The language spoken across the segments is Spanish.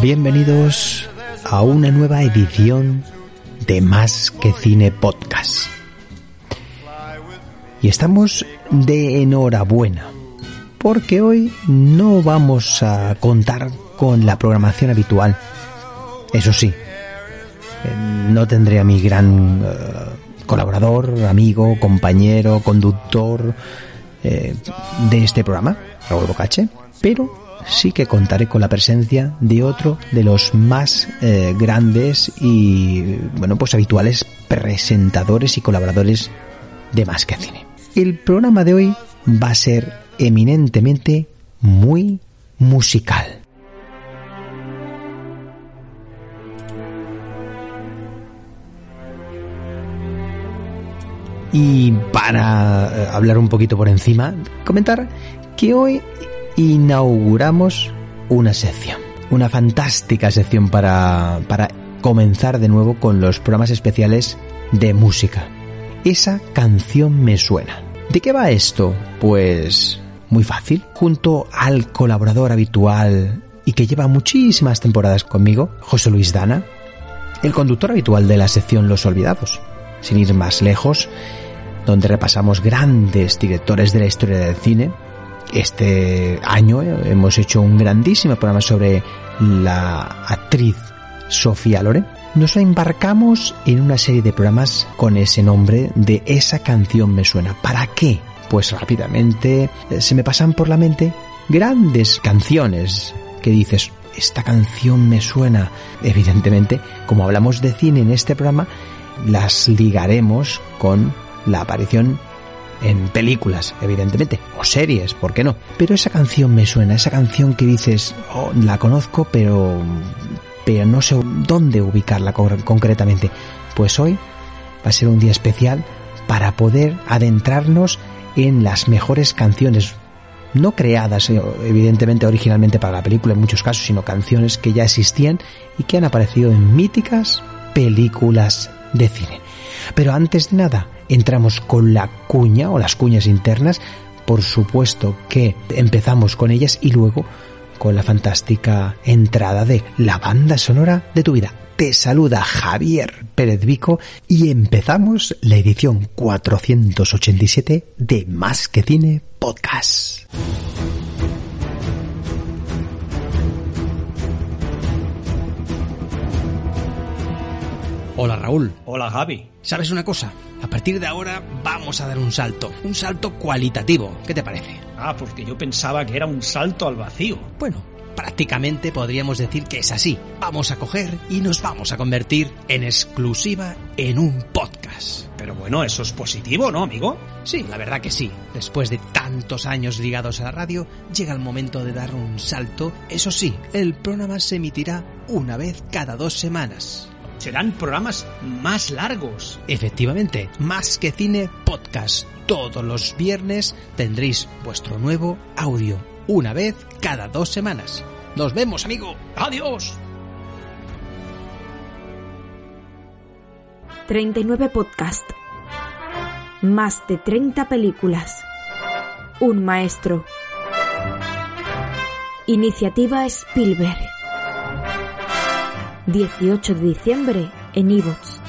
Bienvenidos a una nueva edición de Más que Cine Podcast. Y estamos de enhorabuena, porque hoy no vamos a contar con la programación habitual. Eso sí, eh, no tendré a mi gran eh, colaborador, amigo, compañero, conductor eh, de este programa, Raúl Bocache, pero sí que contaré con la presencia de otro de los más eh, grandes y bueno pues habituales presentadores y colaboradores de Más que Cine. El programa de hoy va a ser eminentemente muy musical. Y para eh, hablar un poquito por encima, comentar que hoy inauguramos una sección, una fantástica sección para, para comenzar de nuevo con los programas especiales de música. Esa canción me suena. ¿De qué va esto? Pues muy fácil. Junto al colaborador habitual y que lleva muchísimas temporadas conmigo, José Luis Dana, el conductor habitual de la sección Los Olvidados. Sin ir más lejos, donde repasamos grandes directores de la historia del cine. Este año hemos hecho un grandísimo programa sobre la actriz Sofía Loren. Nos embarcamos en una serie de programas con ese nombre de Esa canción me suena. ¿Para qué? Pues rápidamente eh, se me pasan por la mente grandes canciones que dices, esta canción me suena. Evidentemente, como hablamos de cine en este programa, las ligaremos con la aparición en películas, evidentemente, o series, ¿por qué no? Pero esa canción me suena, esa canción que dices, oh, la conozco, pero, pero no sé dónde ubicarla con- concretamente. Pues hoy va a ser un día especial para poder adentrarnos en las mejores canciones, no creadas eh, evidentemente originalmente para la película en muchos casos, sino canciones que ya existían y que han aparecido en míticas películas de cine. Pero antes de nada, entramos con la cuña o las cuñas internas. Por supuesto que empezamos con ellas y luego con la fantástica entrada de la banda sonora de tu vida. Te saluda Javier Pérez Vico y empezamos la edición 487 de Más que Cine Podcast. Hola Raúl, Hola Javi. ¿sabes una cosa? A partir de ahora vamos a dar un salto, un salto cualitativo. ¿Qué te parece? Ah, porque yo pensaba que era un salto al vacío. Bueno, prácticamente podríamos decir que es así. Vamos a coger y nos vamos a convertir en exclusiva en un podcast. Pero bueno, eso es positivo, ¿no, amigo? Sí, la verdad que sí. Después de tantos años ligados a la radio, llega el momento de dar un salto. Eso sí, el programa se emitirá una vez cada dos semanas. Serán programas más largos. Efectivamente, más que cine podcast. Todos los viernes tendréis vuestro nuevo audio, una vez cada dos semanas. Nos vemos, amigo. ¡Adiós! 39 podcast. Más de 30 películas. Un maestro. Iniciativa Spielberg. 18 de diciembre en Evox.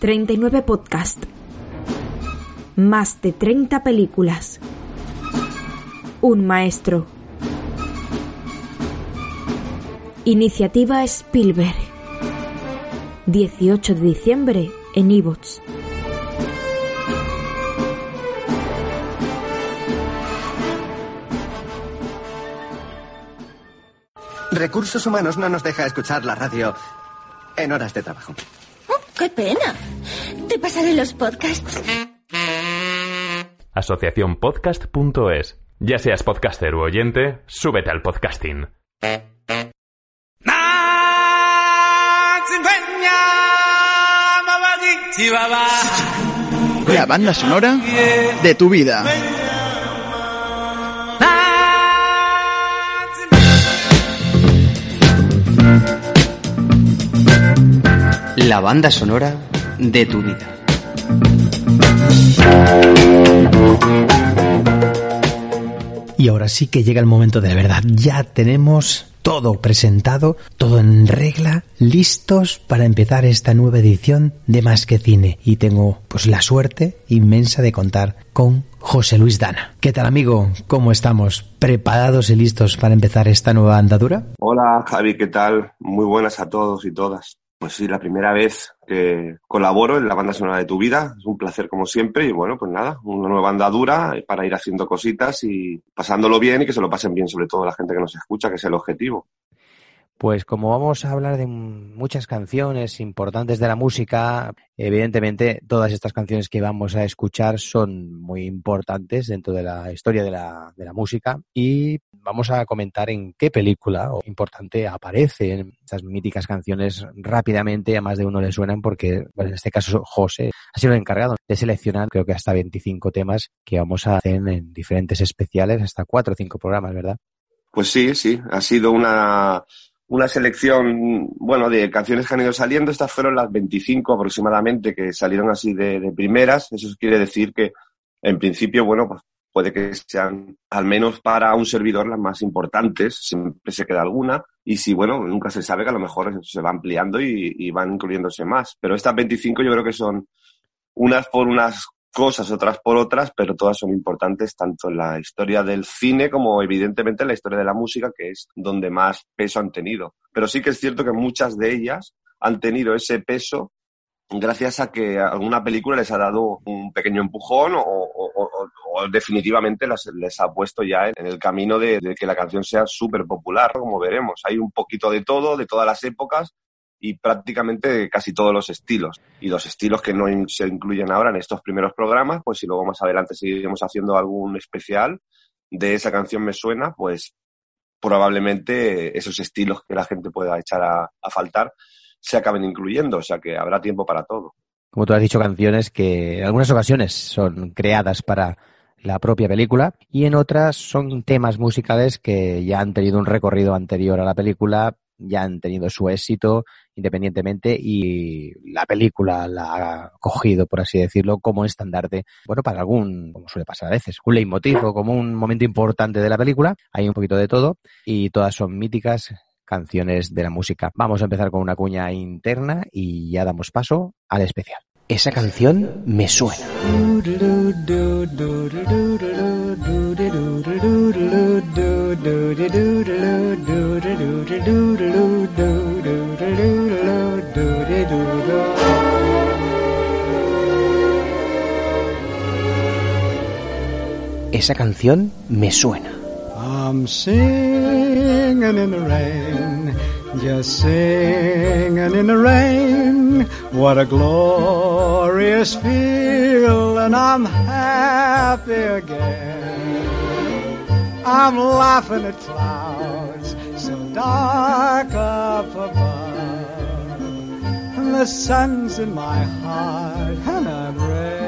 ...39 podcast... ...más de 30 películas... ...un maestro... ...iniciativa Spielberg... ...18 de diciembre en Evox... Recursos Humanos no nos deja escuchar la radio en horas de trabajo. Oh, ¡Qué pena! Te pasaré los podcasts. Asociaciónpodcast.es. Ya seas podcaster u oyente, súbete al podcasting. La banda sonora de tu vida. La banda sonora de tu vida. Y ahora sí que llega el momento de la verdad. Ya tenemos todo presentado, todo en regla, listos para empezar esta nueva edición de Más que Cine. Y tengo pues la suerte inmensa de contar con José Luis Dana. ¿Qué tal amigo? ¿Cómo estamos? ¿Preparados y listos para empezar esta nueva andadura? Hola Javi, ¿qué tal? Muy buenas a todos y todas. Pues sí, la primera vez que colaboro en la banda sonora de tu vida. Es un placer como siempre y bueno, pues nada, una nueva andadura para ir haciendo cositas y pasándolo bien y que se lo pasen bien sobre todo la gente que nos escucha, que es el objetivo. Pues como vamos a hablar de muchas canciones importantes de la música, evidentemente todas estas canciones que vamos a escuchar son muy importantes dentro de la historia de la, de la música y vamos a comentar en qué película importante aparecen estas míticas canciones rápidamente, a más de uno le suenan porque bueno, en este caso José ha sido el encargado de seleccionar creo que hasta 25 temas que vamos a hacer en diferentes especiales, hasta cuatro o cinco programas, ¿verdad? Pues sí, sí, ha sido una una selección, bueno, de canciones que han ido saliendo. Estas fueron las 25 aproximadamente que salieron así de, primeras. Eso quiere decir que, en principio, bueno, pues puede que sean, al menos para un servidor, las más importantes. Siempre se queda alguna. Y si, bueno, nunca se sabe que a lo mejor se va ampliando y, y van incluyéndose más. Pero estas 25 yo creo que son unas por unas cosas otras por otras, pero todas son importantes tanto en la historia del cine como evidentemente en la historia de la música, que es donde más peso han tenido. Pero sí que es cierto que muchas de ellas han tenido ese peso gracias a que alguna película les ha dado un pequeño empujón o, definitivamente les ha puesto ya en el camino de, de que la canción sea súper popular, como veremos. Hay un poquito de todo, de todas las épocas, y prácticamente casi todos los estilos. Y los estilos que no se incluyen ahora en estos primeros programas, pues si luego más adelante seguiremos haciendo algún especial de esa canción me suena, pues probablemente esos estilos que la gente pueda echar a, a faltar se acaben incluyendo, o sea que habrá tiempo para todo. Como tú has dicho, canciones que en algunas ocasiones son creadas para la propia película y en otras son temas musicales que ya han tenido un recorrido anterior a la película, ya han tenido su éxito independientemente y la película la ha cogido, por así decirlo, como estandarte, bueno, para algún, como suele pasar a veces, un leitmotiv o como un momento importante de la película. Hay un poquito de todo y todas son míticas canciones de la música. Vamos a empezar con una cuña interna y ya damos paso al especial. Esa canción me suena. Esa canción me suena. I'm singing in the rain, just singing in the rain. What a glorious feeling, And I'm happy again. I'm laughing at clouds so dark up above. And the sun's in my heart, and I'm ready.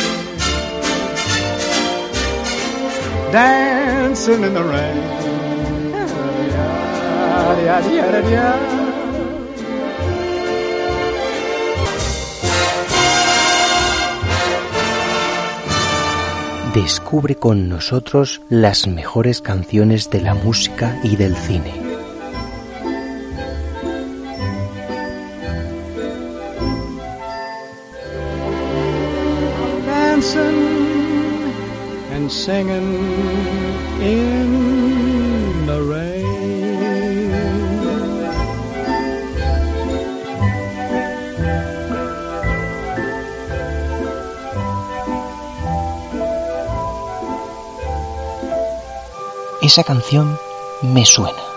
Dancing in the rain. Descubre con nosotros las mejores canciones de la música y del cine. Singing in the rain. Esa canción me suena.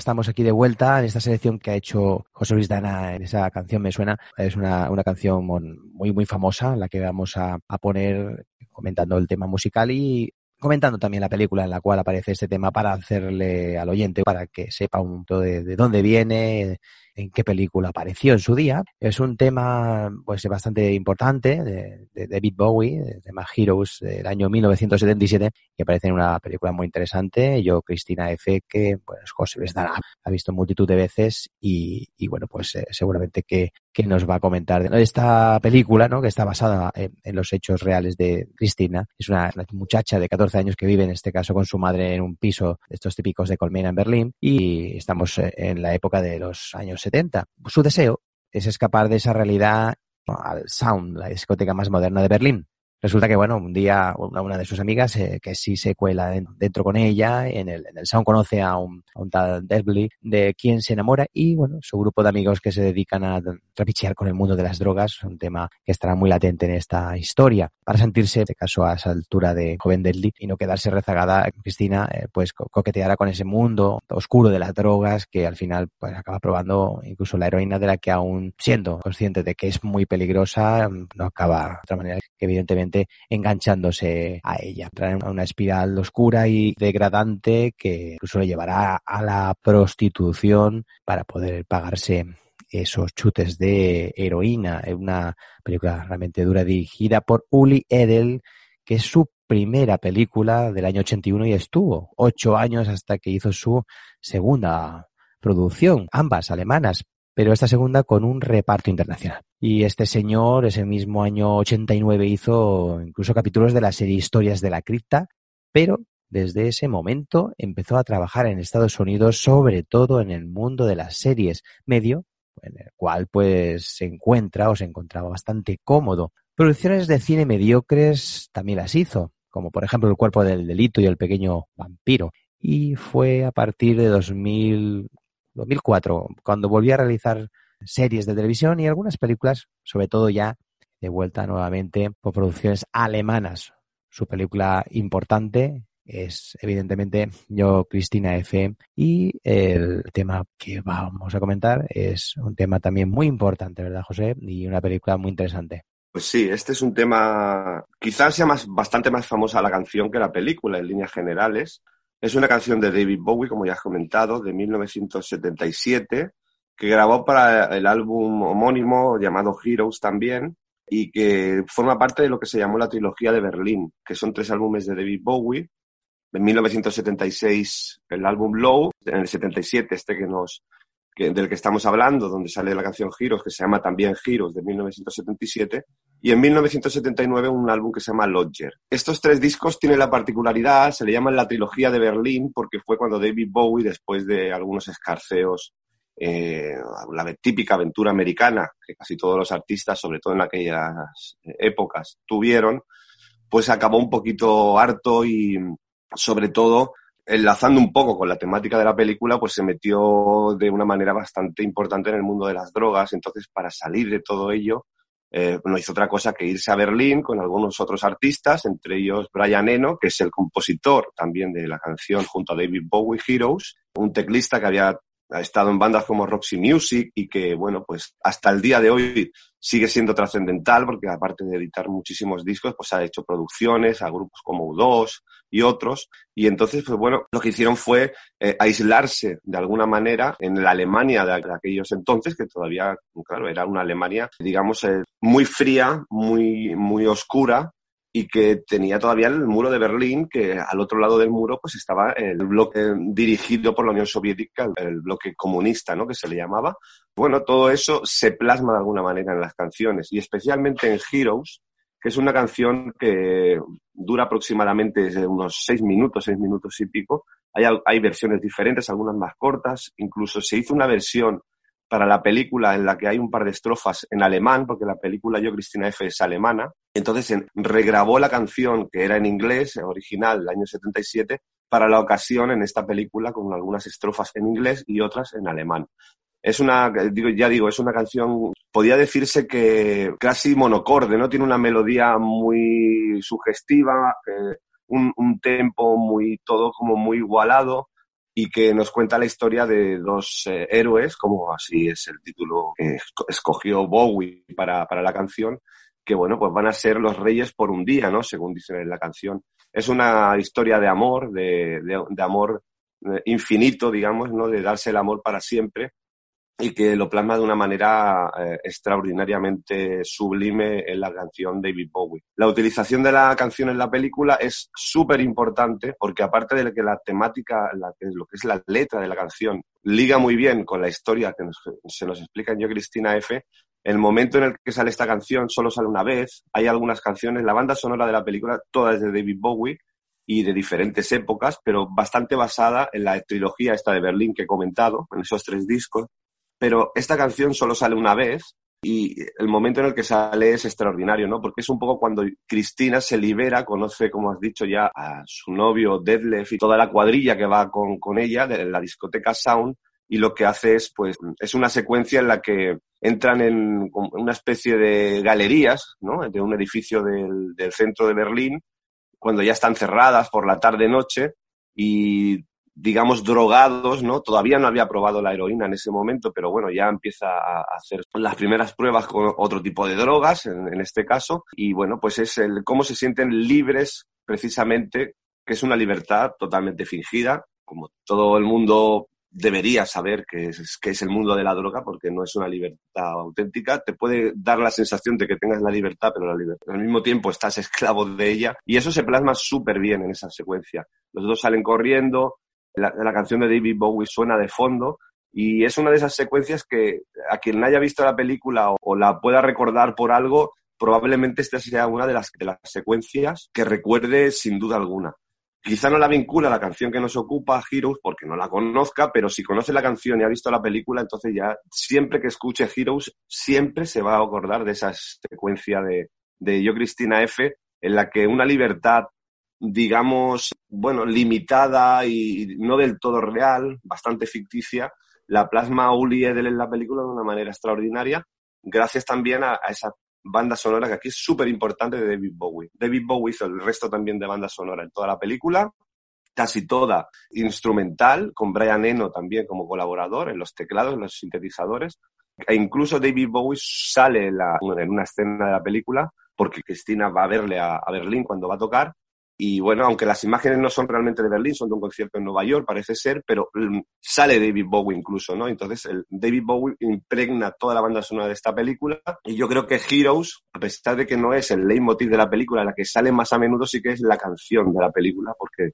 Estamos aquí de vuelta en esta selección que ha hecho José Luis Dana en esa canción Me Suena. Es una, una canción muy, muy famosa, la que vamos a, a poner comentando el tema musical y comentando también la película en la cual aparece este tema para hacerle al oyente, para que sepa un poco de, de dónde viene, en qué película apareció en su día. Es un tema pues bastante importante de, de David Bowie, de tema Heroes del año 1977, que aparece en una película muy interesante. Yo, Cristina F., que pues José les dará, ha visto multitud de veces y, y bueno, pues eh, seguramente que, que nos va a comentar de esta película, ¿no? que está basada en, en los hechos reales de Cristina. Es una, una muchacha de 14 años que vive en este caso con su madre en un piso de estos típicos de Colmena en Berlín y estamos eh, en la época de los años 70. Su deseo es escapar de esa realidad al Sound, la discoteca más moderna de Berlín. Resulta que, bueno, un día una, de sus amigas eh, que sí se cuela en- dentro con ella, en el, en el Sound conoce a un, a un tal Deadly, de quien se enamora y, bueno, su grupo de amigos que se dedican a trapichear con el mundo de las drogas, un tema que estará muy latente en esta historia. Para sentirse, en este caso, a esa altura de joven Deadly y no quedarse rezagada, Cristina, eh, pues co- coqueteará con ese mundo oscuro de las drogas que al final, pues acaba probando incluso la heroína de la que aún siendo consciente de que es muy peligrosa, no acaba de otra manera evidentemente enganchándose a ella. Entrará en una espiral oscura y degradante que incluso le llevará a la prostitución para poder pagarse esos chutes de heroína. Es una película realmente dura dirigida por Uli Edel, que es su primera película del año 81 y estuvo ocho años hasta que hizo su segunda producción, ambas alemanas, pero esta segunda con un reparto internacional. Y este señor, ese mismo año 89, hizo incluso capítulos de la serie Historias de la Cripta, pero desde ese momento empezó a trabajar en Estados Unidos, sobre todo en el mundo de las series, medio en el cual pues se encuentra o se encontraba bastante cómodo. Producciones de cine mediocres también las hizo, como por ejemplo El cuerpo del delito y El pequeño vampiro. Y fue a partir de 2000, 2004 cuando volvió a realizar series de televisión y algunas películas, sobre todo ya de vuelta nuevamente por producciones alemanas. Su película importante es evidentemente Yo, Cristina F. Y el tema que vamos a comentar es un tema también muy importante, ¿verdad, José? Y una película muy interesante. Pues sí, este es un tema, quizás sea más, bastante más famosa la canción que la película en líneas generales. Es una canción de David Bowie, como ya has comentado, de 1977, que grabó para el álbum homónimo llamado Heroes también, y que forma parte de lo que se llamó la trilogía de Berlín, que son tres álbumes de David Bowie. En 1976 el álbum Low, en el 77 este que nos, que, del que estamos hablando, donde sale la canción Heroes, que se llama también Heroes de 1977, y en 1979 un álbum que se llama Lodger. Estos tres discos tienen la particularidad, se le llaman la trilogía de Berlín, porque fue cuando David Bowie, después de algunos escarceos, eh, la típica aventura americana que casi todos los artistas, sobre todo en aquellas épocas, tuvieron, pues acabó un poquito harto y sobre todo enlazando un poco con la temática de la película, pues se metió de una manera bastante importante en el mundo de las drogas. Entonces, para salir de todo ello, eh, no hizo otra cosa que irse a Berlín con algunos otros artistas, entre ellos Brian Eno, que es el compositor también de la canción junto a David Bowie Heroes, un teclista que había ha estado en bandas como Roxy Music y que, bueno, pues hasta el día de hoy sigue siendo trascendental porque aparte de editar muchísimos discos, pues ha hecho producciones a grupos como U2 y otros. Y entonces, pues bueno, lo que hicieron fue eh, aislarse de alguna manera en la Alemania de, aquellos entonces, que todavía, claro, era una Alemania, digamos, eh, muy fría, muy, muy oscura, y que tenía todavía el muro de Berlín, que al otro lado del muro pues estaba el bloque dirigido por la Unión Soviética, el bloque comunista, ¿no? que se le llamaba. Bueno, todo eso se plasma de alguna manera en las canciones y especialmente en Heroes, que es una canción que dura aproximadamente unos seis minutos, seis minutos y pico. Hay, hay versiones diferentes, algunas más cortas, incluso se hizo una versión para la película en la que hay un par de estrofas en alemán, porque la película Yo Cristina F es alemana. Entonces regrabó la canción que era en inglés, original, del año 77, para la ocasión en esta película con algunas estrofas en inglés y otras en alemán. Es una, digo, ya digo, es una canción, podía decirse que casi monocorde, ¿no? Tiene una melodía muy sugestiva, eh, un, un tempo muy, todo como muy igualado y que nos cuenta la historia de dos eh, héroes, como así es el título que escogió Bowie para, para, la canción, que bueno, pues van a ser los reyes por un día, ¿no? Según dicen en la canción. Es una historia de amor, de, de, de amor eh, infinito, digamos, ¿no? De darse el amor para siempre y que lo plasma de una manera eh, extraordinariamente sublime en la canción David Bowie. La utilización de la canción en la película es súper importante porque aparte de que la temática, la, lo que es la letra de la canción, liga muy bien con la historia que se nos explica en Yo Cristina F., el momento en el que sale esta canción solo sale una vez, hay algunas canciones, la banda sonora de la película, toda es de David Bowie, y de diferentes épocas, pero bastante basada en la trilogía esta de Berlín que he comentado, en esos tres discos, pero esta canción solo sale una vez y el momento en el que sale es extraordinario, ¿no? Porque es un poco cuando Cristina se libera, conoce, como has dicho ya, a su novio Deadlift y toda la cuadrilla que va con, con ella de la discoteca Sound y lo que hace es, pues, es una secuencia en la que entran en una especie de galerías, ¿no? De un edificio del, del centro de Berlín, cuando ya están cerradas por la tarde-noche y digamos, drogados, ¿no? Todavía no había probado la heroína en ese momento, pero bueno, ya empieza a hacer las primeras pruebas con otro tipo de drogas, en, este caso, y bueno, pues es el cómo se sienten libres, precisamente, que es una libertad totalmente fingida, como todo el mundo debería saber que es, que es el mundo de la droga, porque no es una libertad auténtica. Te puede dar la sensación de que tengas la libertad, pero la libertad, al mismo tiempo estás esclavo de ella. Y eso se plasma súper bien en esa secuencia. Los dos salen corriendo, la, canción de David Bowie suena de fondo y es una de esas secuencias que a quien haya visto la película o, la pueda recordar por algo, probablemente esta sea una de las, de las secuencias que recuerde sin duda alguna. Quizá no la vincula a la canción que nos ocupa, Heroes, porque no la conozca, pero si conoce la canción y ha visto la película, entonces ya siempre que escuche Heroes, siempre se va a acordar de esa secuencia de, de Yo Cristina F, en la que una libertad digamos, bueno, limitada y no del todo real, bastante ficticia, la plasma Uli Edel en la película de una manera extraordinaria, gracias también a, esa banda sonora que aquí es súper importante de David Bowie. David Bowie hizo el resto también de banda sonora en toda la película, casi toda instrumental, con Brian Eno también como colaborador en los teclados, en los sintetizadores. E incluso David Bowie sale en, una escena de la película porque Cristina va a verle a Berlín cuando va a tocar y bueno, aunque las imágenes no son realmente de Berlín, son de un concierto en Nueva York, parece ser, pero mm, sale David Bowie incluso, ¿no? Entonces, el David Bowie impregna toda la banda sonora de esta película. Y yo creo que Heroes, a pesar de que no es el leitmotiv de la película, la que sale más a menudo sí que es la canción de la película, porque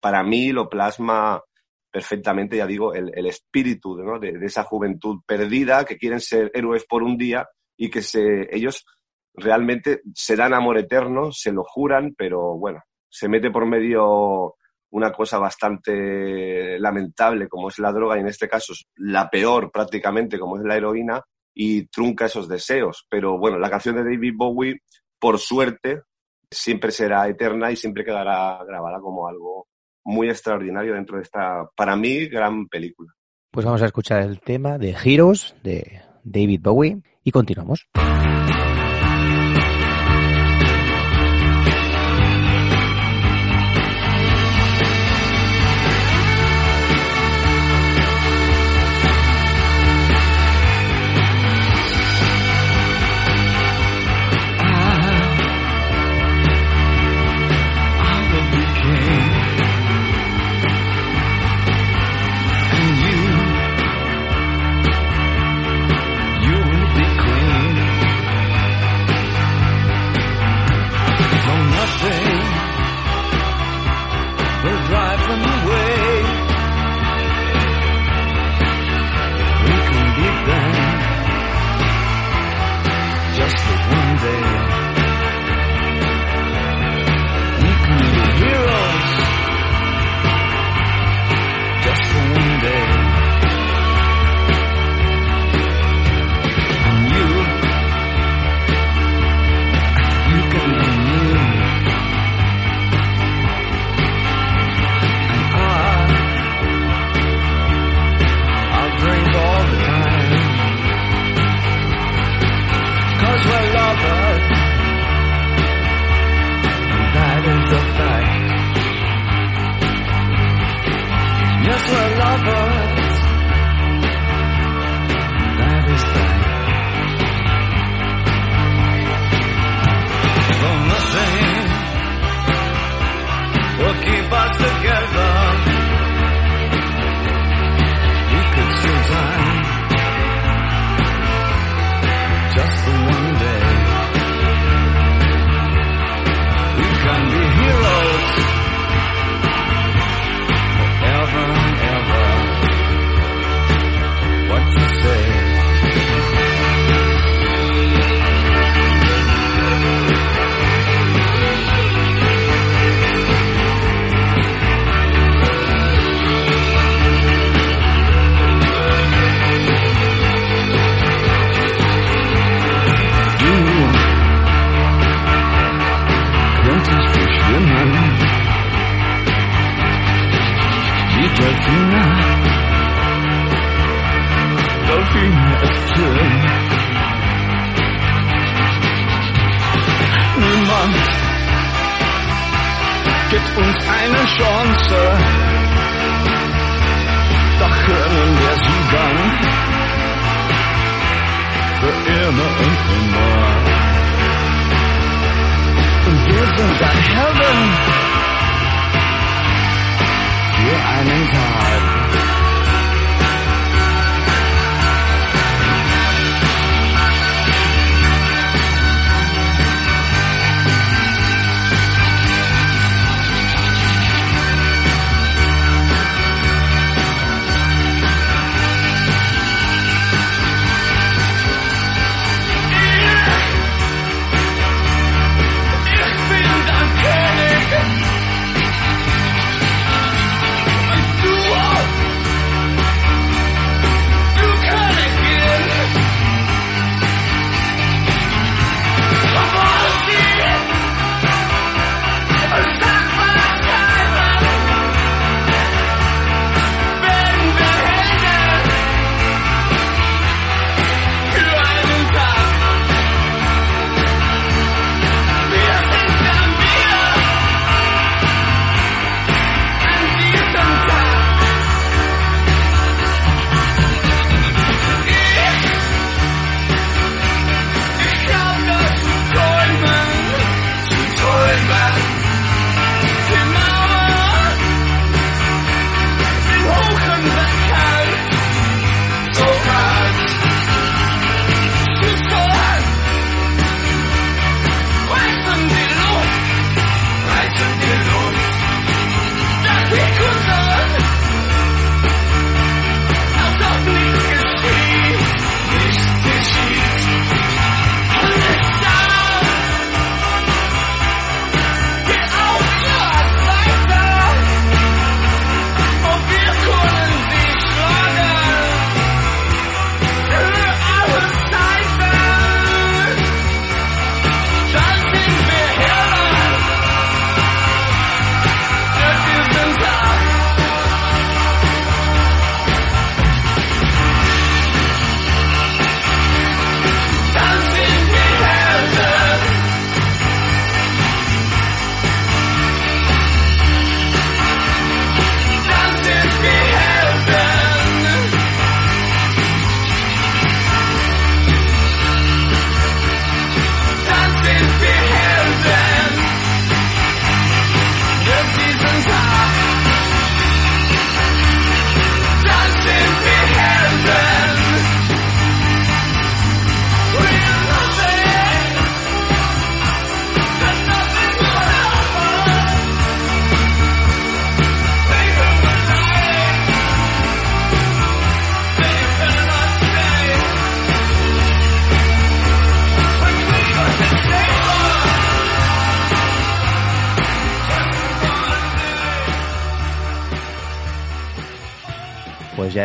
para mí lo plasma perfectamente, ya digo, el, el espíritu ¿no? de, de, esa juventud perdida que quieren ser héroes por un día y que se, ellos realmente se dan amor eterno, se lo juran, pero bueno, se mete por medio una cosa bastante lamentable como es la droga y en este caso la peor prácticamente como es la heroína y trunca esos deseos. Pero bueno, la canción de David Bowie, por suerte, siempre será eterna y siempre quedará grabada como algo muy extraordinario dentro de esta, para mí, gran película. Pues vamos a escuchar el tema de Heroes de David Bowie y continuamos.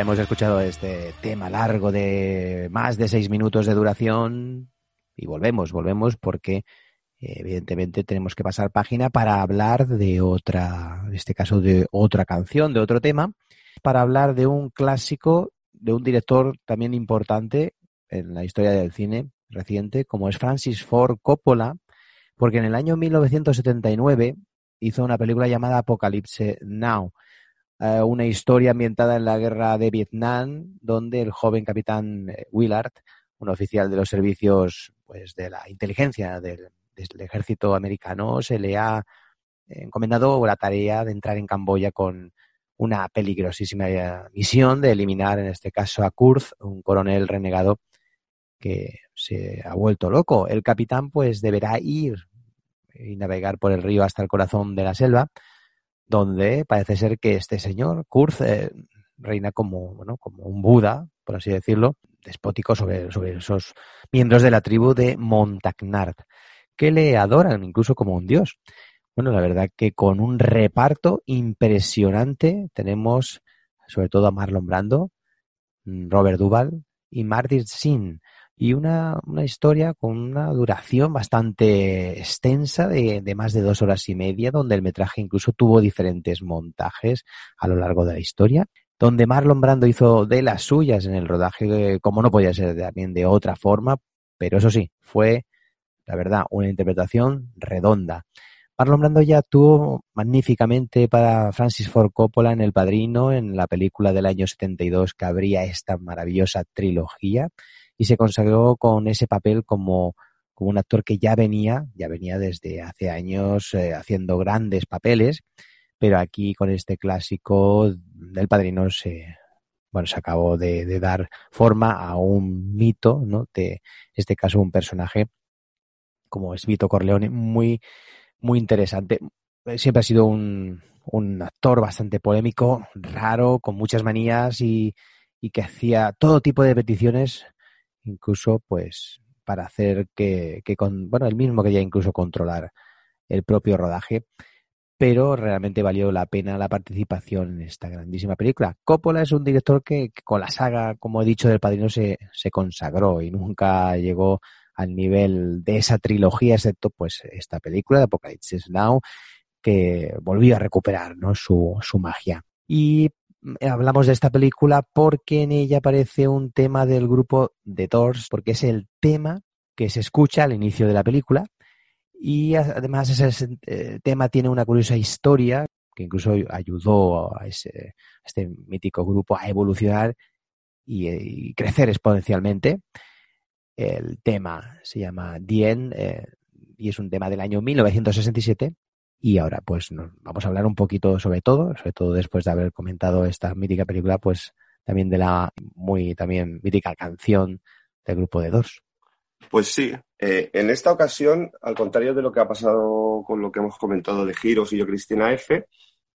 Hemos escuchado este tema largo de más de seis minutos de duración y volvemos, volvemos porque eh, evidentemente tenemos que pasar página para hablar de otra, en este caso de otra canción, de otro tema, para hablar de un clásico, de un director también importante en la historia del cine reciente, como es Francis Ford Coppola, porque en el año 1979 hizo una película llamada Apocalypse Now, eh, una historia ambientada en la guerra de Vietnam, donde el joven capitán eh, Willard, un oficial de los servicios pues, de la inteligencia del, del ejército americano, se le ha encomendado la tarea de entrar en Camboya con una peligrosísima eh, misión de eliminar, en este caso, a Kurz, un coronel renegado que se ha vuelto loco. El capitán, pues, deberá ir y navegar por el río hasta el corazón de la selva, donde parece ser que este señor, Kurz, eh, reina como, bueno, como un Buda, por así decirlo, despótico sobre, sobre esos miembros de la tribu de Montagnard, que le adoran incluso como un dios. Bueno, la verdad que con un reparto impresionante tenemos sobre todo a Marlon Brando, Robert Duvall y Martin Sin. Y una, una historia con una duración bastante extensa de, de más de dos horas y media, donde el metraje incluso tuvo diferentes montajes a lo largo de la historia donde Marlon Brando hizo de las suyas en el rodaje, eh, como no podía ser también de otra forma, pero eso sí, fue, la verdad, una interpretación redonda. Marlon Brando ya actuó magníficamente para Francis Ford Coppola en El Padrino, en la película del año 72 que abría esta maravillosa trilogía, y se consagró con ese papel como, como un actor que ya venía, ya venía desde hace años eh, haciendo grandes papeles, pero aquí con este clásico del Padrino se, bueno, se acabó de, de, dar forma a un mito, ¿no? De en este caso un personaje como es Vito Corleone, muy, muy interesante. Siempre ha sido un, un actor bastante polémico, raro, con muchas manías y, y que hacía todo tipo de peticiones, incluso pues para hacer que, que con, bueno, el mismo quería incluso controlar el propio rodaje pero realmente valió la pena la participación en esta grandísima película. Coppola es un director que, con la saga, como he dicho, del Padrino se, se, consagró y nunca llegó al nivel de esa trilogía, excepto pues esta película de Apocalypse Now, que volvió a recuperar ¿no? su, su magia. Y hablamos de esta película porque en ella aparece un tema del grupo The Doors, porque es el tema que se escucha al inicio de la película y además ese eh, tema tiene una curiosa historia que incluso ayudó a, ese, este mítico grupo a evolucionar y, y, crecer exponencialmente. El tema se llama Dien eh, y es un tema del año 1967 y ahora pues nos vamos a hablar un poquito sobre todo, sobre todo después de haber comentado esta mítica película, pues también de la muy también mítica canción del grupo de Doors. Pues sí, eh, en esta ocasión, al contrario de lo que ha pasado con lo que hemos comentado de Giros y yo, Cristina F.,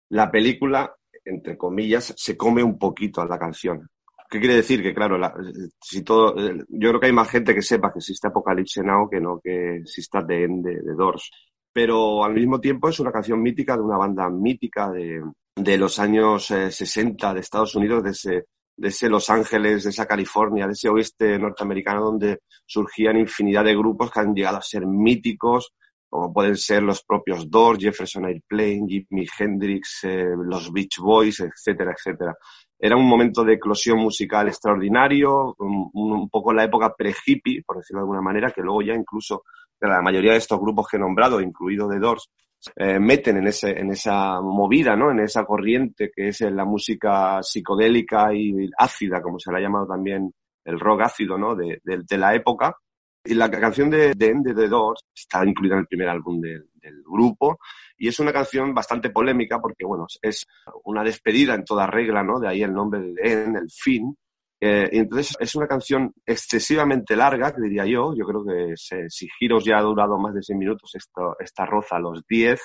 la película, entre comillas, se come un poquito a la canción. ¿Qué quiere decir? Que claro, la, si todo, yo creo que hay más gente que sepa que existe Apocalypse Now que no que exista The End de, de Doors. Pero al mismo tiempo es una canción mítica de una banda mítica de, de los años eh, 60 de Estados Unidos, de ese, de ese Los Ángeles, de esa California, de ese oeste norteamericano donde surgían infinidad de grupos que han llegado a ser míticos, como pueden ser los propios Doors, Jefferson Airplane, Jimi Hendrix, eh, los Beach Boys, etcétera, etcétera. Era un momento de eclosión musical extraordinario, un, un poco la época pre-hippie, por decirlo de alguna manera, que luego ya incluso la mayoría de estos grupos que he nombrado, incluido The Doors, eh, meten en, ese, en esa movida, ¿no? En esa corriente que es la música psicodélica y ácida, como se le ha llamado también el rock ácido, ¿no? De la época. Y la canción de, de End de The Doors está incluida en el primer álbum de, del grupo y es una canción bastante polémica porque, bueno, es una despedida en toda regla, ¿no? De ahí el nombre de End, el fin. Eh, y entonces es una canción excesivamente larga, diría yo. Yo creo que se, si Giros ya ha durado más de 6 minutos, esto, esta roza los 10,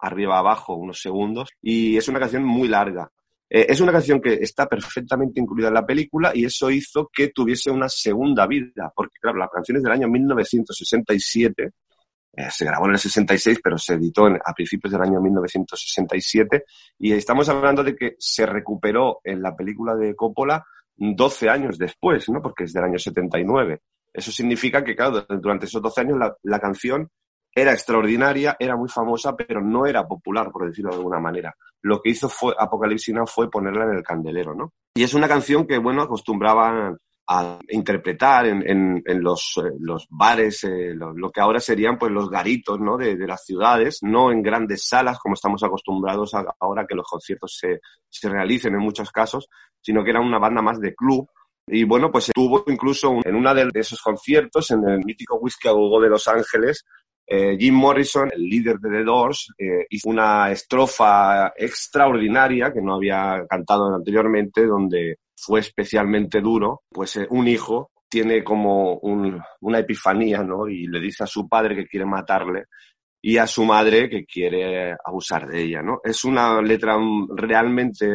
arriba abajo unos segundos. Y es una canción muy larga. Eh, es una canción que está perfectamente incluida en la película y eso hizo que tuviese una segunda vida, porque claro, la canción es del año 1967, eh, se grabó en el 66, pero se editó en, a principios del año 1967 y estamos hablando de que se recuperó en la película de Coppola 12 años después, ¿no? Porque es del año 79. Eso significa que, claro, durante esos 12 años la, la canción era extraordinaria, era muy famosa, pero no era popular, por decirlo de alguna manera. Lo que hizo fue Apocalipsis Now fue ponerla en el candelero, ¿no? Y es una canción que, bueno, acostumbraban a interpretar en, en, en los, eh, los bares, eh, lo, lo, que ahora serían pues los garitos ¿no? de, de, las ciudades, no en grandes salas como estamos acostumbrados a, ahora que los conciertos se, se realicen en muchos casos, sino que era una banda más de club. Y bueno, pues estuvo incluso en uno de esos conciertos, en el mítico Whisky Go de Los Ángeles, eh, Jim Morrison, el líder de The Doors, eh, hizo una estrofa extraordinaria que no había cantado anteriormente, donde fue especialmente duro, pues eh, un hijo tiene como un, una epifanía, ¿no? Y le dice a su padre que quiere matarle y a su madre que quiere abusar de ella, ¿no? Es una letra realmente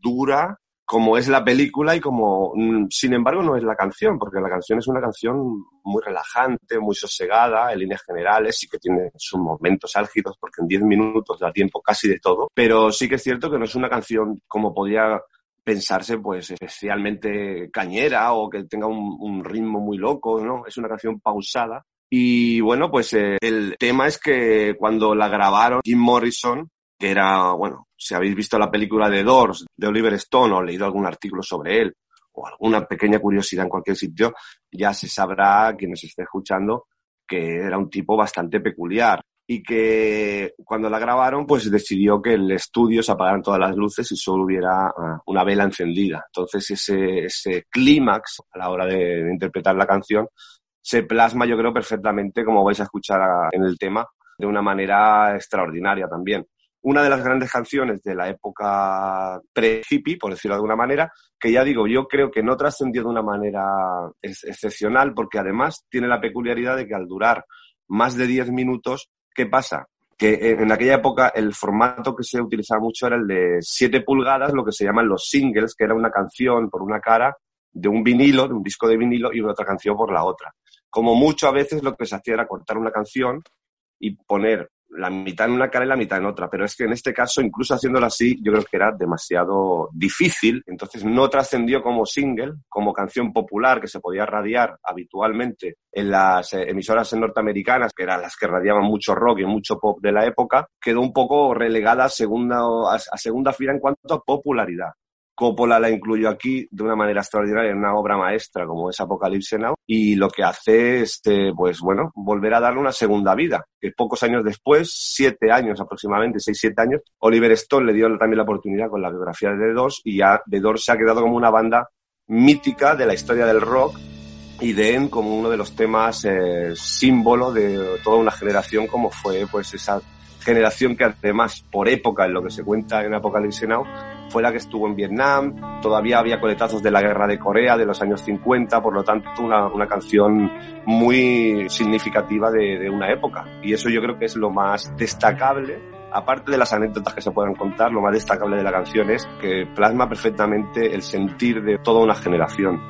dura, como es la película y como, sin embargo, no es la canción, porque la canción es una canción muy relajante, muy sosegada, en líneas generales, sí que tiene sus momentos álgidos, porque en 10 minutos da tiempo casi de todo, pero sí que es cierto que no es una canción como podía pensarse pues especialmente cañera o que tenga un, un ritmo muy loco, ¿no? Es una canción pausada. Y bueno, pues eh, el tema es que cuando la grabaron Jim Morrison, que era, bueno, si habéis visto la película de Doors de Oliver Stone o leído algún artículo sobre él o alguna pequeña curiosidad en cualquier sitio, ya se sabrá, quien nos esté escuchando, que era un tipo bastante peculiar y que cuando la grabaron pues decidió que el estudio se apagaran todas las luces y solo hubiera uh, una vela encendida. Entonces ese, ese clímax a la hora de, de, interpretar la canción se plasma yo creo perfectamente como vais a escuchar a, en el tema de una manera extraordinaria también. Una de las grandes canciones de la época pre-hippie, por decirlo de alguna manera, que ya digo, yo creo que no trascendió de una manera ex excepcional porque además tiene la peculiaridad de que al durar más de 10 minutos ¿Qué pasa? Que en aquella época el formato que se utilizaba mucho era el de 7 pulgadas, lo que se llaman los singles, que era una canción por una cara de un vinilo, de un disco de vinilo y otra canción por la otra. Como mucho a veces lo que se hacía era cortar una canción y poner la mitad en una cara y la mitad en otra, pero es que en este caso, incluso haciéndolo así, yo creo que era demasiado difícil, entonces no trascendió como single, como canción popular que se podía radiar habitualmente en las emisoras norteamericanas, que eran las que radiaban mucho rock y mucho pop de la época, quedó un poco relegada a segunda, a segunda fila en cuanto a popularidad. Coppola la incluyó aquí de una manera extraordinaria en una obra maestra como es Apocalipsis Now y lo que hace es, eh, pues bueno, volver a darle una segunda vida, que pocos años después, siete años aproximadamente, seis, siete años, Oliver Stone le dio también la oportunidad con la biografía de The y ya The se ha quedado como una banda mítica de la historia del rock y de En como uno de los temas eh, símbolo de toda una generación como fue pues esa generación que además por época en lo que se cuenta en Apocalipsis Now fue la que estuvo en Vietnam, todavía había coletazos de la guerra de Corea de los años 50, por lo tanto una, una canción muy significativa de, una época. Y eso yo creo que es lo más destacable, aparte de las anécdotas que se puedan contar, lo más destacable de la canción es que plasma perfectamente el sentir de toda una generación.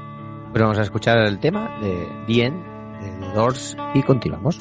Pues vamos a escuchar el tema de Bien, de Doors, y continuamos.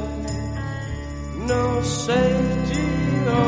no safety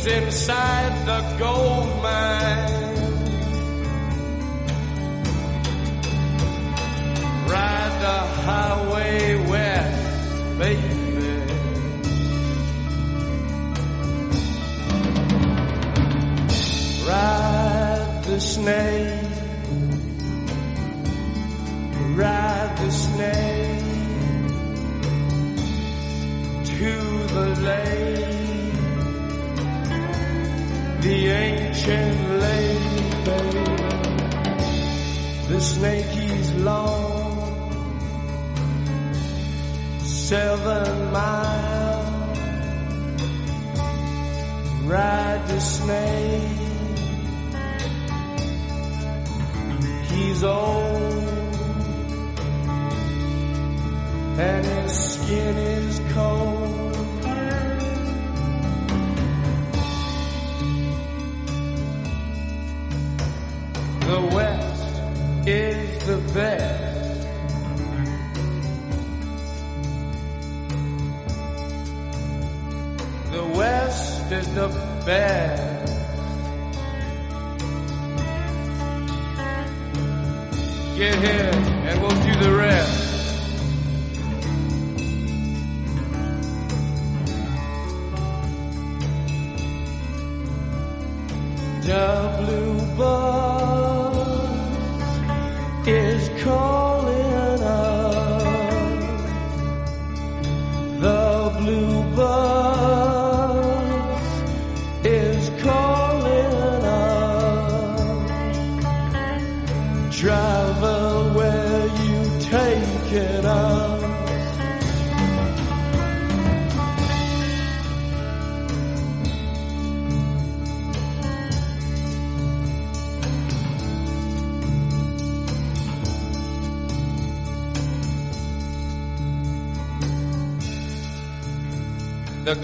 scenes inside the gold mine. Ride the highway west, baby. Ride the snake. Ride the snake to the lake. The ancient baby. The snake is long, seven miles. Ride the snake. He's old, and his skin is cold. The West is the best. The West is the best. Get here and we'll do the rest. The bluebird is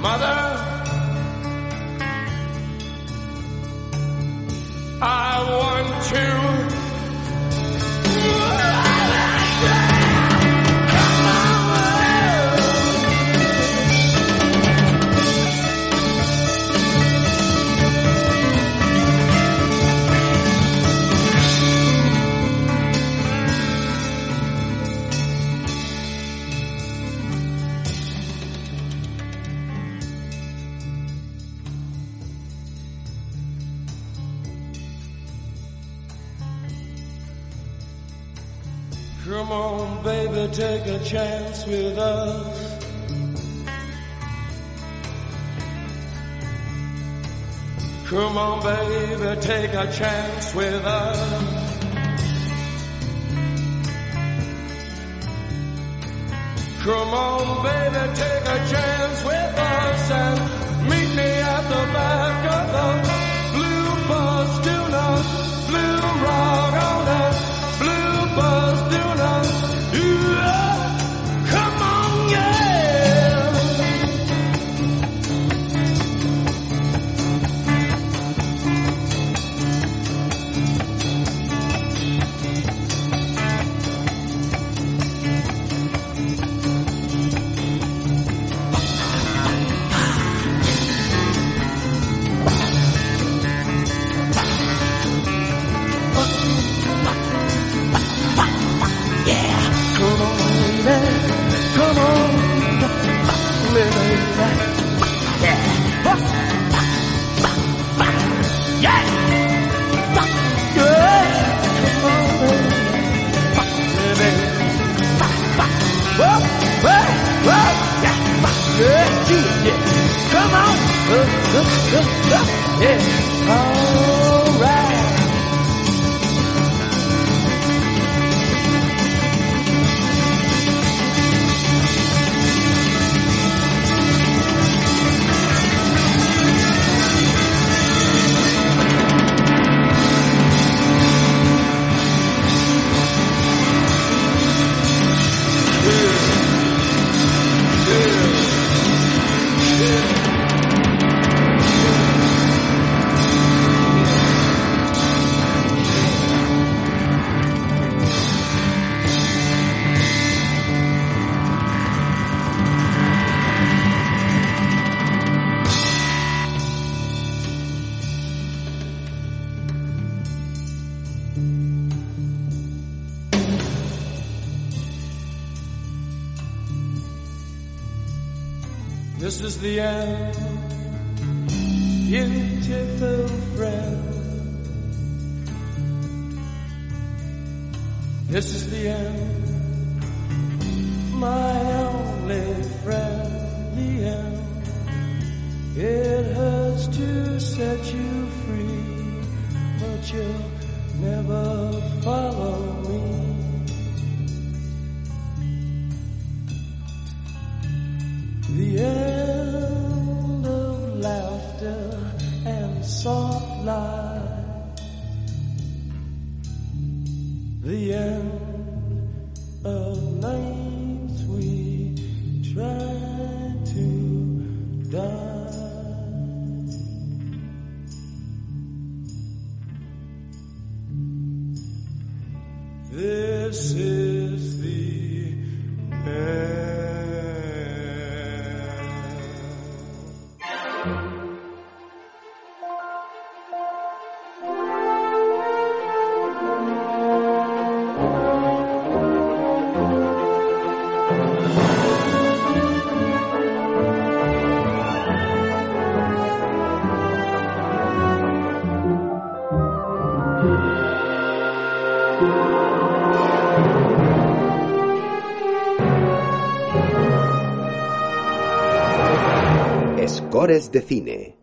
Mother, baby, take a chance with us. Come on, baby, take a chance with us De cine.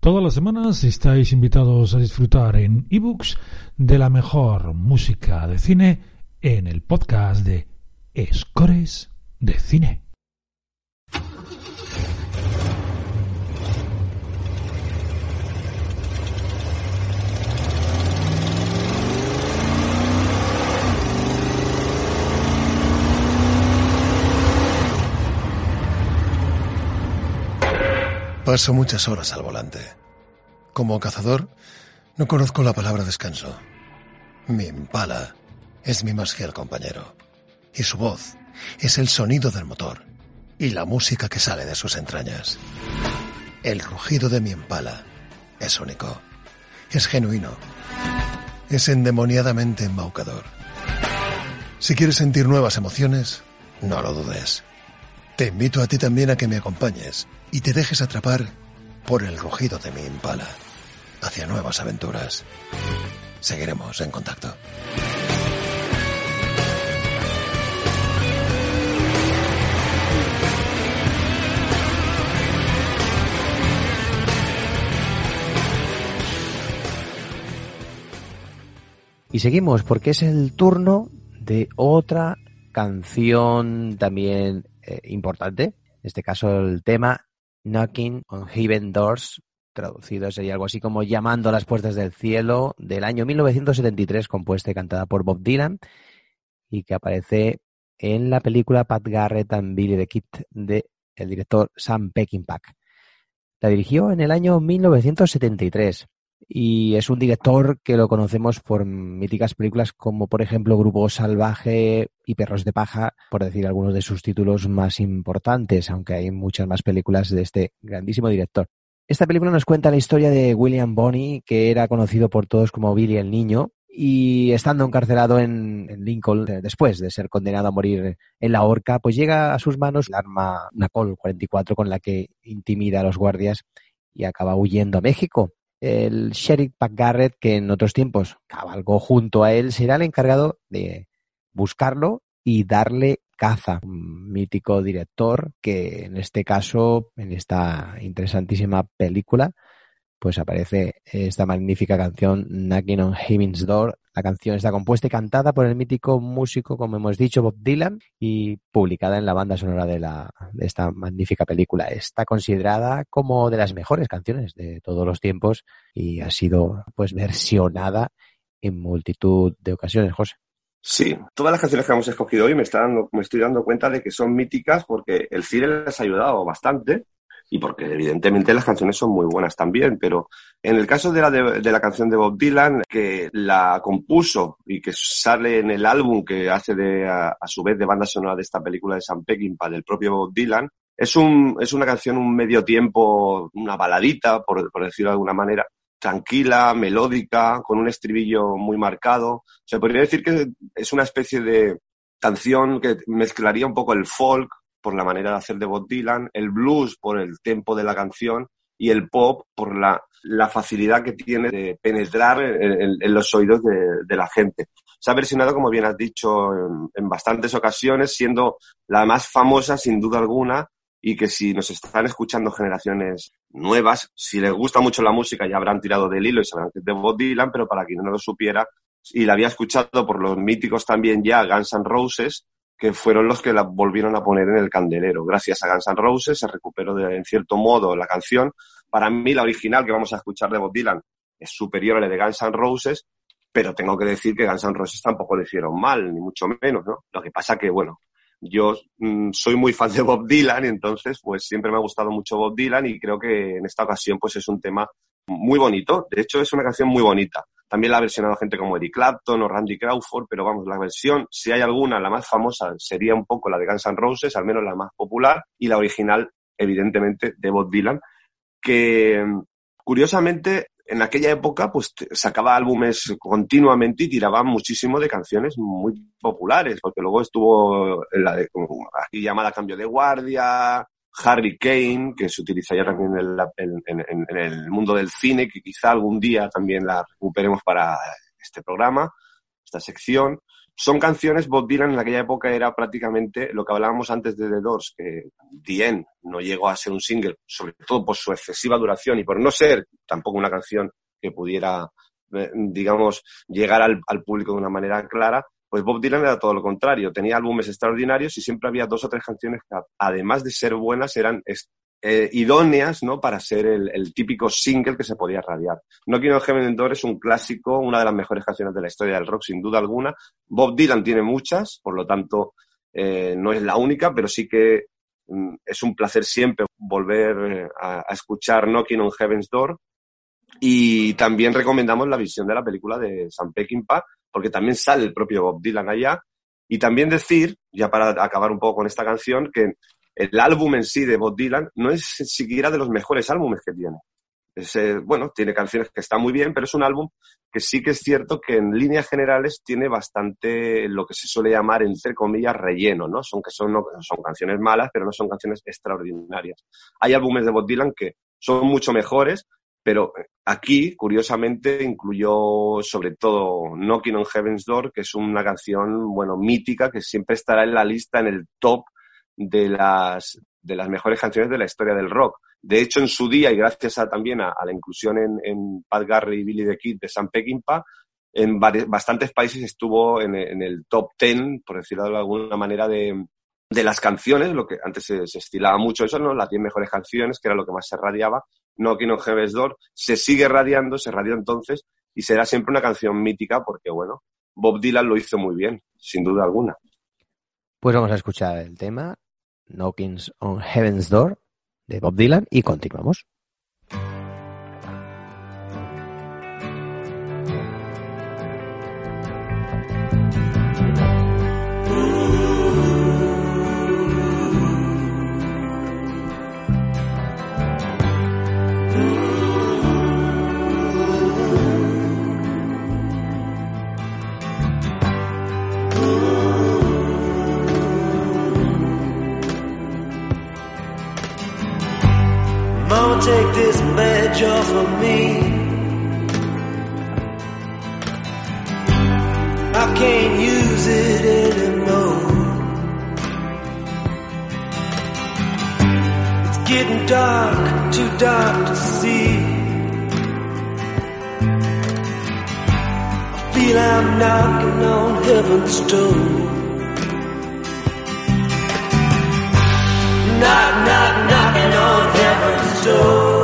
Todas las semanas estáis invitados a disfrutar en ebooks de la mejor música de cine en el podcast de Scores de cine. Paso muchas horas al volante. Como cazador, no conozco la palabra descanso. Mi impala es mi más fiel compañero. Y su voz es el sonido del motor y la música que sale de sus entrañas. El rugido de mi impala es único. Es genuino. Es endemoniadamente embaucador. Si quieres sentir nuevas emociones, no lo dudes. Te invito a ti también a que me acompañes y te dejes atrapar por el rugido de mi impala hacia nuevas aventuras. Seguiremos en contacto. Y seguimos porque es el turno de otra canción también eh, importante. En este caso el tema Knocking on Heaven Doors, traducido sería algo así como Llamando a las puertas del cielo, del año 1973, compuesta y cantada por Bob Dylan, y que aparece en la película Pat Garrett and Billy the Kid de el director Sam Peckinpah. La dirigió en el año 1973 y es un director que lo conocemos por míticas películas como por ejemplo Grupo Salvaje y Perros de Paja, por decir algunos de sus títulos más importantes, aunque hay muchas más películas de este grandísimo director. Esta película nos cuenta la historia de William Bonney, que era conocido por todos como Billy el Niño, y estando encarcelado en, en Lincoln, eh, después de ser condenado a morir en la horca, pues llega a sus manos el arma, una Col 44 con la que intimida a los guardias y acaba huyendo a México el sheriff Pat Garrett, que en otros tiempos cabalgó junto a él, será el encargado de buscarlo y darle caza. Un mítico director que en este caso, en esta interesantísima película, pues aparece esta magnífica canción Knocking on Heaven's Door. La canción está compuesta y cantada por el mítico músico, como hemos dicho, Bob Dylan, y publicada en la banda sonora de, la, de esta magnífica película. Está considerada como de las mejores canciones de todos los tiempos y ha sido pues versionada en multitud de ocasiones, José. Sí, todas las canciones que hemos escogido hoy me, está dando- me estoy dando cuenta de que son míticas porque el cine les ha ayudado bastante y porque evidentemente las canciones son muy buenas también, pero en el caso de la, de, la canción de Bob Dylan, que la compuso y que sale en el álbum que hace de, a, a su vez de banda sonora de esta película de Sam Peckinpah del propio Bob Dylan, es, un, es una canción, un medio tiempo, una baladita, por, por decirlo de alguna manera, tranquila, melódica, con un estribillo muy marcado. Se podría decir que es una especie de canción que mezclaría un poco el folk por la manera de hacer de Bob Dylan, el blues por el tempo de la canción y el pop por la, facilidad que tiene de penetrar en, los oídos de, de la gente. Se ha versionado, como bien has dicho, en, en bastantes ocasiones, siendo la más famosa, sin duda alguna, y que si nos están escuchando generaciones nuevas, si les gusta mucho la música ya habrán tirado del hilo y sabrán que es de Bob Dylan, pero para quien no lo supiera y la había escuchado por los míticos también ya Guns N' Roses, que fueron los que la volvieron a poner en el candelero. Gracias a Guns N' Roses se recuperó de, en cierto modo la canción. Para mí la original que vamos a escuchar de Bob Dylan es superior a la de Guns N' Roses, pero tengo que decir que Guns N' Roses tampoco lo hicieron mal, ni mucho menos, ¿no? Lo que pasa que, bueno, yo mm, soy muy fan de Bob Dylan entonces pues siempre me ha gustado mucho Bob Dylan y creo que en esta ocasión pues es un tema muy bonito. De hecho es una canción muy bonita. También la ha versionado gente como Eric Clapton o Randy Crawford, pero vamos, la versión, si hay alguna, la más famosa sería un poco la de Guns N' Roses, al menos la más popular, y la original, evidentemente, de Bob Dylan, que curiosamente en aquella época pues sacaba álbumes continuamente y tiraba muchísimo de canciones muy populares, porque luego estuvo en la de, como aquí llamada Cambio de Guardia, Harry Kane, que se utiliza ya también en, el mundo del cine, que quizá algún día también la recuperemos para este programa, esta sección. Son canciones, Bob Dylan en aquella época era prácticamente lo que hablábamos antes de The Doors, que The no llegó a ser un single, sobre todo por su excesiva duración y por no ser tampoco una canción que pudiera, eh, digamos, llegar al público de una manera clara, pues Bob Dylan era todo lo contrario. Tenía álbumes extraordinarios y siempre había dos o tres canciones que, además de ser buenas, eran eh, idóneas ¿no? para ser el, el típico single que se podía radiar. No Quiero Heaven Door es un clásico, una de las mejores canciones de la historia del rock, sin duda alguna. Bob Dylan tiene muchas, por lo tanto, eh, no es la única, pero sí que mm, es un placer siempre volver eh, a, a escuchar Knocking on Heaven's Door. Y también recomendamos la visión de la película de Sam Peckinpah, porque también sale el propio Bob Dylan allá. Y también decir, ya para acabar un poco con esta canción, que el álbum en sí de Bob Dylan no es siquiera de los mejores álbumes que tiene. Es, eh, bueno, tiene canciones que están muy bien, pero es un álbum que sí que es cierto que en líneas generales tiene bastante lo que se suele llamar, entre comillas, relleno, ¿no? Son, que son, no, son canciones malas, pero no son canciones extraordinarias. Hay álbumes de Bob Dylan que son mucho mejores, pero aquí, curiosamente, incluyó sobre todo Knocking on Heaven's Door, que es una canción, bueno, mítica, que siempre estará en la lista, en el top de las, de las mejores canciones de la historia del rock. De hecho, en su día, y gracias a, también a, la inclusión en, en Pat Garry y Billy the Kid de Sam Peckinpah, en bastantes países estuvo en, en el top 10, por decirlo de alguna manera, de, de las canciones, lo que antes se, se estilaba mucho eso, ¿no? Las 10 mejores canciones, que era lo que más se radiaba. No King on Heaven's Door se sigue radiando, se radió entonces, y será siempre una canción mítica porque, bueno, Bob Dylan lo hizo muy bien, sin duda alguna. Pues vamos a escuchar el tema Knockings on Heaven's Door de Bob Dylan y continuamos. Just for me. I can't use it anymore. It's getting dark, too dark to see. I feel I'm knocking on heaven's door. Knock, knock, knocking on heaven's door.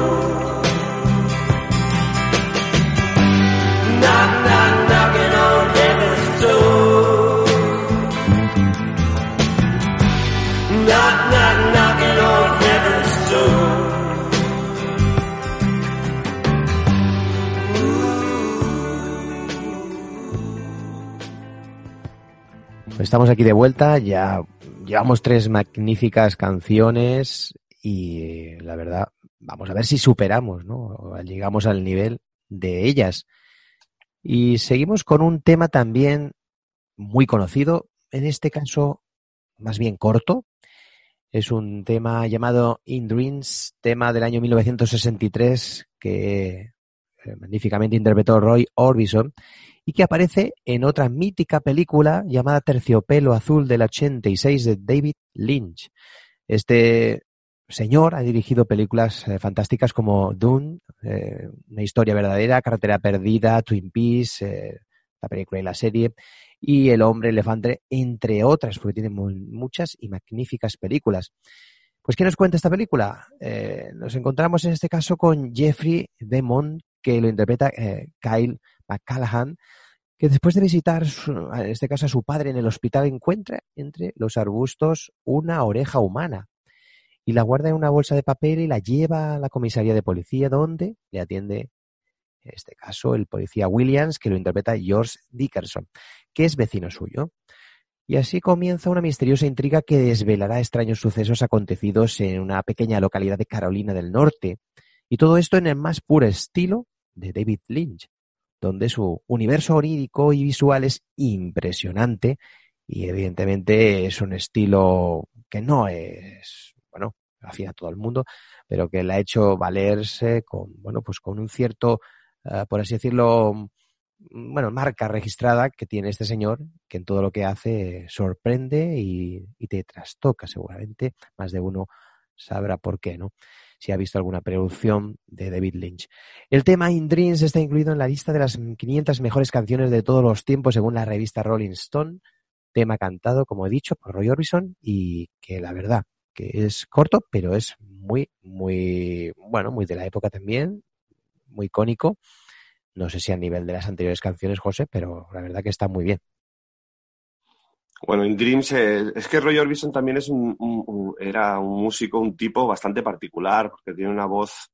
Estamos aquí de vuelta, ya llevamos tres magníficas canciones y la verdad, vamos a ver si superamos, ¿no? Llegamos al nivel de ellas. Y seguimos con un tema también muy conocido, en este caso más bien corto. Es un tema llamado In Dreams, tema del año 1963 que eh, magníficamente interpretó Roy Orbison y que aparece en otra mítica película llamada Terciopelo Azul del 86 de David Lynch. Este señor ha dirigido películas eh, fantásticas como Dune, eh, Una historia verdadera, Carretera perdida, Twin Peaks, eh, la película y la serie, y El hombre elefante, entre otras, porque tiene mu- muchas y magníficas películas. Pues, ¿qué nos cuenta esta película? Nos encontramos en este caso con Jeffrey Demond, que lo interpreta Kyle McCallaghan, que después de visitar, en este caso, a su padre en el hospital, encuentra entre los arbustos una oreja humana y la guarda en una bolsa de papel y la lleva a la comisaría de policía, donde le atiende, en este caso, el policía Williams, que lo interpreta George Dickerson, que es vecino suyo. Y así comienza una misteriosa intriga que desvelará extraños sucesos acontecidos en una pequeña localidad de Carolina del Norte. Y todo esto en el más puro estilo de David Lynch, donde su universo onírico y visual es impresionante y evidentemente es un estilo que no es, bueno, afín a todo el mundo, pero que le ha hecho valerse con, bueno, pues con un cierto, eh, por así decirlo, mm, bueno, marca registrada que tiene este señor, que en todo lo que hace sorprende y, y te trastoca seguramente. Más de uno sabrá por qué, ¿no? Si ha visto alguna producción de David Lynch. El tema In Dreams está incluido en la lista de las 500 mejores canciones de todos los tiempos según la revista Rolling Stone. Tema cantado, como he dicho, por Roy Orbison y que la verdad que es corto, pero es muy, muy, bueno, muy de la época también, muy icónico. No sé si a nivel de las anteriores canciones, José, pero la verdad que está muy bien. Bueno, In Dreams, eh, es que Roy Orbison también es un, era un músico, un tipo bastante particular, porque tiene una voz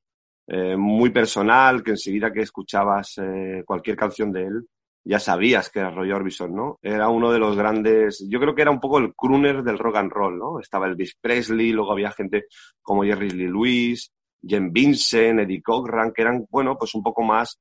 eh, muy personal, que enseguida que escuchabas eh, cualquier canción de él, ya sabías que era Roy Orbison, ¿no? Era uno de los grandes, yo creo que era un poco el crooner del rock and roll, ¿no? Estaba Elvis Presley, luego había gente como Jerry Lee Lewis, Jen Vincent, Eddie Cochran, que eran, bueno, pues un poco más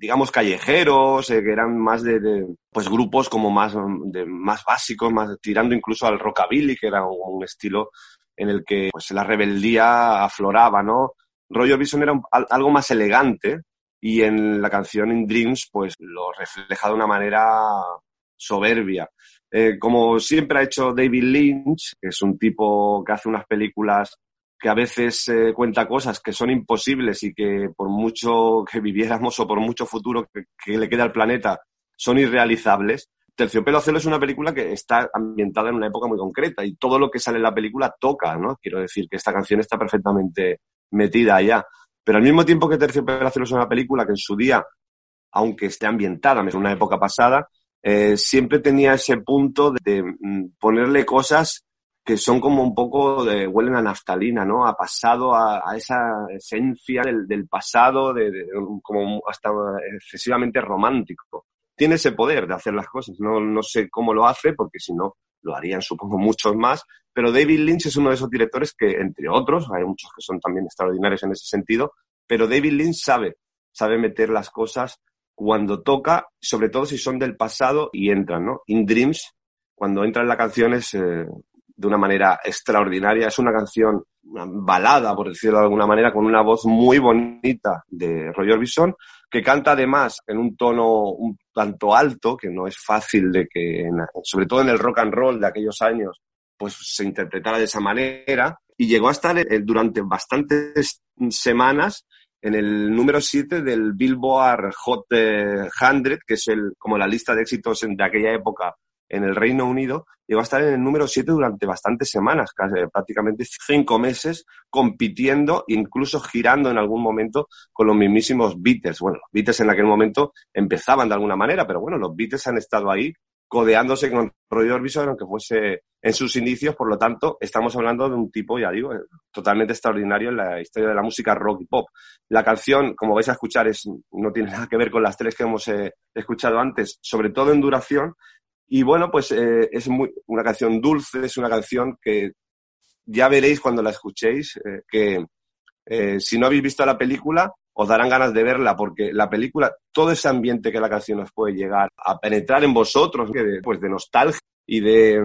digamos, callejeros, eh, que eran más de, pues grupos como más, mm, de, más básicos, más tirando incluso al rockabilly, que era un, estilo en el que pues la rebeldía afloraba, ¿no? Roy Orbison era un- al- algo más elegante y en la canción In Dreams pues lo refleja de una manera soberbia. Eh, como siempre ha hecho David Lynch, que es un tipo que hace unas películas que a veces eh, cuenta cosas que son imposibles y que por mucho que viviéramos o por mucho futuro que, le queda al planeta son irrealizables, Terciopelo Azul es una película que está ambientada en una época muy concreta y todo lo que sale en la película toca, ¿no? Quiero decir que esta canción está perfectamente metida allá. Pero al mismo tiempo que Terciopelo Azul es una película que en su día, aunque esté ambientada en una época pasada, eh, siempre tenía ese punto de, mm, ponerle cosas que son como un poco de, huelen a naftalina, ¿no? A pasado, a, a esa esencia del, del pasado, de, de- como hasta excesivamente romántico. Tiene ese poder de hacer las cosas. No, no sé cómo lo hace, porque si no, lo harían supongo muchos más. Pero David Lynch es uno de esos directores que, entre otros, hay muchos que son también extraordinarios en ese sentido, pero David Lynch sabe, sabe meter las cosas cuando toca, sobre todo si son del pasado y entran, ¿no? In Dreams, cuando entra en la canción es eh, de una manera extraordinaria, es una canción, balada, por decirlo de alguna manera, con una voz muy bonita de Roy Orbison, que canta además en un tono un tanto alto, que no es fácil de que, sobre todo en el rock and roll de aquellos años, pues se interpretara de esa manera, y llegó a estar eh, durante bastantes semanas en el número 7 del Billboard Hot eh, 100, que es el, como la lista de éxitos de aquella época en el Reino Unido, llegó a estar en el número 7 durante bastantes semanas, casi, prácticamente cinco meses, compitiendo, incluso girando en algún momento con los mismísimos Beatles. Bueno, los Beatles en aquel momento empezaban de alguna manera, pero bueno, los Beatles han estado ahí codeándose con Roy Orbison, aunque fuese en sus inicios, por lo tanto, estamos hablando de un tipo, ya digo, eh, totalmente extraordinario en la historia de la música rock y pop. La canción, como vais a escuchar, es, no tiene nada que ver con las tres que hemos eh, escuchado antes, sobre todo en duración, y bueno, pues eh, es muy, una canción dulce, es una canción que ya veréis cuando la escuchéis, eh, que eh, si no habéis visto la película, os darán ganas de verla, porque la película, todo ese ambiente que la canción os puede llegar a penetrar en vosotros, de, pues de nostalgia y de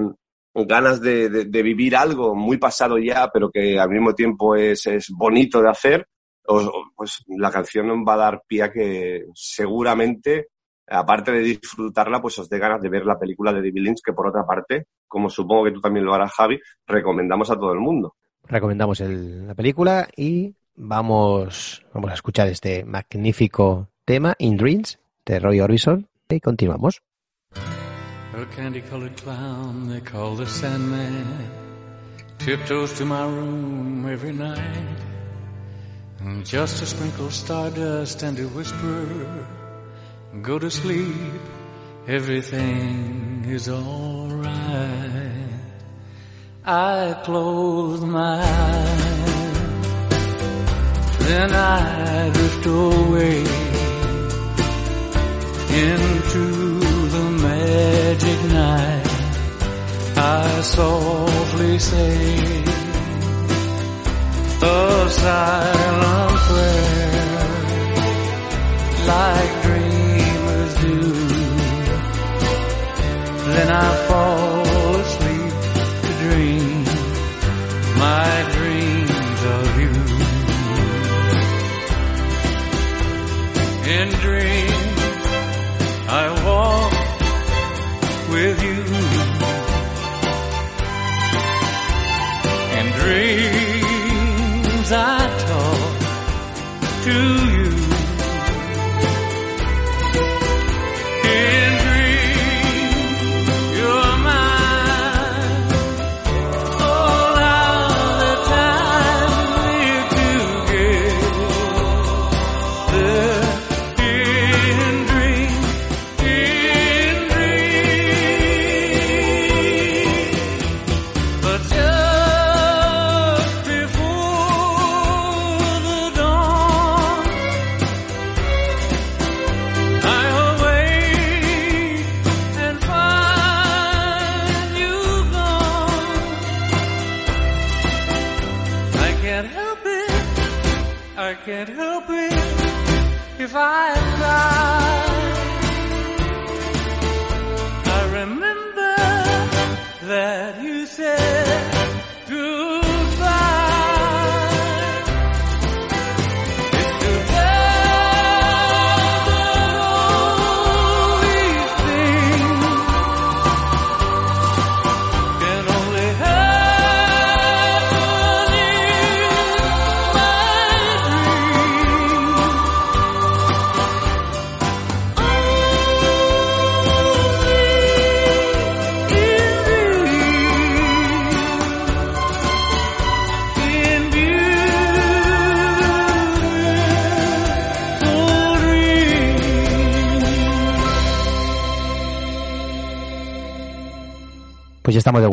ganas de, de- vivir algo muy pasado ya, pero que al mismo tiempo es, es bonito de hacer, os- pues la canción va a dar pie a que seguramente, aparte de disfrutarla, pues os dé ganas de ver la película de David Lynch, que por otra parte, como supongo que tú también lo harás, Javi, recomendamos a todo el mundo. Recomendamos el- la película y vamos, vamos a escuchar este magnífico tema, In Dreams, de Roy Orbison, y continuamos. A candy colored clown they call the Sandman tiptoes to my room every night. And just to sprinkle stardust and to whisper, Go to sleep, everything is alright. I close my eyes, then I drift away into the magic night. I softly say a silent prayer like dreamers Then I fall asleep to dream my dreams of you. In dreams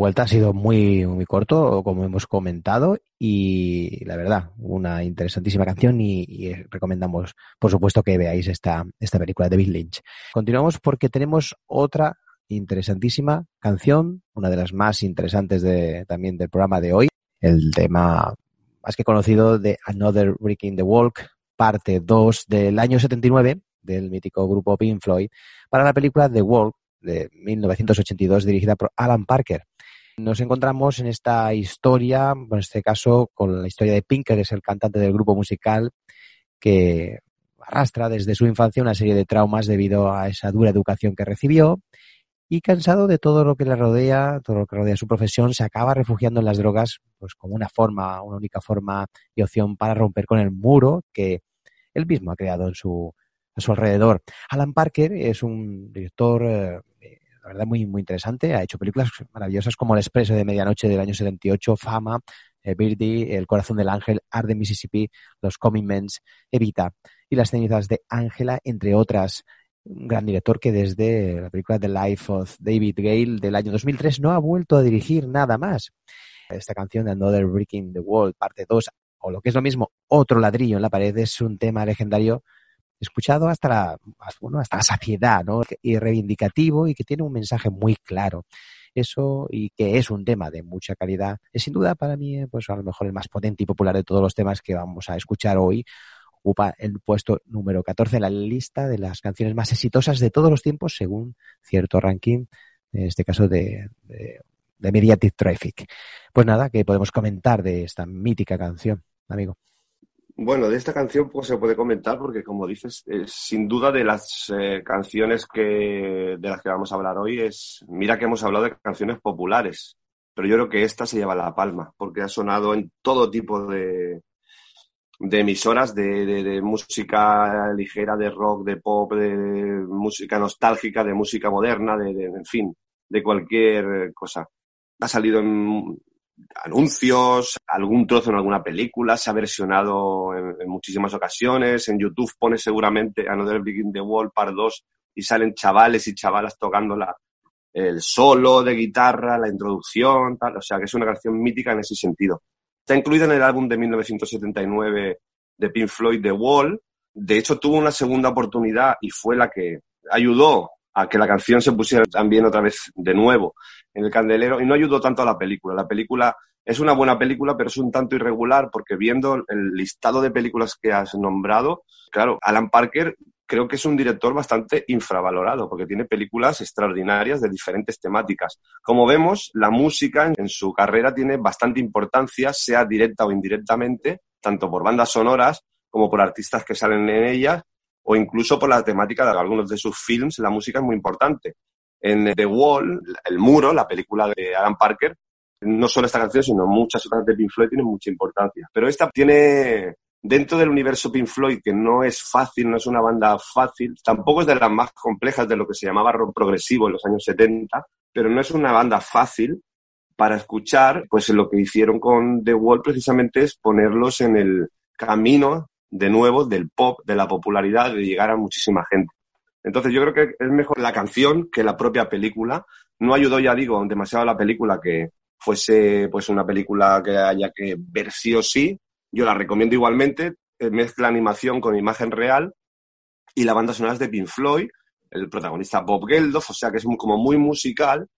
vuelta, ha sido muy, muy corto, como hemos comentado, y la verdad, una interesantísima canción y, recomendamos, por supuesto, que veáis esta, esta película de Bill Lynch. Continuamos porque tenemos otra interesantísima canción, una de las más interesantes de, también del programa de hoy, el tema más que conocido de Another Brick in the Walk, parte 2 del año 79 del mítico grupo Pink Floyd, para la película The Walk de 1982 dirigida por Alan Parker. Nos encontramos en esta historia, en este caso con la historia de Pink, que es el cantante del grupo musical que arrastra desde su infancia una serie de traumas debido a esa dura educación que recibió y cansado de todo lo que le rodea, todo lo que rodea su profesión, se acaba refugiando en las drogas pues como una forma, una única forma y opción para romper con el muro que él mismo ha creado en su, a su alrededor. Alan Parker es un director, eh, la verdad, muy, muy interesante. Ha hecho películas maravillosas como El Expreso de Medianoche del año 78, Fama, eh, Birdie, El Corazón del Ángel, Arde Mississippi, Los Coming Mens, Evita y Las cenizas de Ángela, entre otras un gran director que desde la película The Life of David Gale del año 2003 no ha vuelto a dirigir nada más. Esta canción de Another Breaking the Wall, parte 2, o lo que es lo mismo, otro ladrillo en la pared, es un tema legendario escuchado hasta la, bueno, hasta la saciedad, ¿no? Y reivindicativo y que tiene un mensaje muy claro. Eso y que es un tema de mucha calidad. Es sin duda para mí, pues a lo mejor el más potente y popular de todos los temas que vamos a escuchar hoy ocupa el puesto número 14 en la lista de las canciones más exitosas de todos los tiempos según cierto ranking, en este caso de, de, de Mediatic Traffic. Pues nada, que podemos comentar de esta mítica canción, amigo. Bueno, de esta canción pues se puede comentar porque, como dices, es, sin duda de las eh, canciones que, de las que vamos a hablar hoy es, mira que hemos hablado de canciones populares, pero yo creo que esta se lleva la palma porque ha sonado en todo tipo de, de emisoras de, de, de, música ligera, de rock, de pop, de, música nostálgica, de música moderna, de, de, en fin, de cualquier cosa. Ha salido en anuncios, algún trozo en alguna película, se ha versionado en, muchísimas ocasiones. En YouTube pone seguramente Another Begin the Wall Part 2 y salen chavales y chavalas tocando la, el solo de guitarra, la introducción, tal. O sea que es una canción mítica en ese sentido. Está incluida en el álbum de 1979 de Pink Floyd, The Wall. De hecho, tuvo una segunda oportunidad y fue la que ayudó a que la canción se pusiera también otra vez de nuevo en el candelero y no ayudó tanto a la película. La película es una buena película, pero es un tanto irregular porque viendo el listado de películas que has nombrado, claro, Alan Parker creo que es un director bastante infravalorado porque tiene películas extraordinarias de diferentes temáticas. Como vemos, la música en su carrera tiene bastante importancia, sea directa o indirectamente, tanto por bandas sonoras como por artistas que salen en ellas o incluso por la temática de algunos de sus films, la música es muy importante. En The Wall, El Muro, la película de Alan Parker, no solo esta canción, sino muchas otras de Pink Floyd tienen mucha importancia. Pero esta tiene dentro del universo Pink Floyd, que no es fácil, no es una banda fácil, tampoco es de las más complejas de lo que se llamaba rock progresivo en los años 70, pero no es una banda fácil para escuchar, pues lo que hicieron con The Wall precisamente es ponerlos en el camino de nuevo del pop, de la popularidad, de llegar a muchísima gente. Entonces yo creo que es mejor la canción que la propia película. No ayudó, ya digo, demasiado a la película que fuese pues una película que haya que ver sí o sí, yo la recomiendo igualmente, eh, mezcla animación con imagen real y la banda sonora es de Pink Floyd, el protagonista Bob Geldof, o sea que es como muy musical,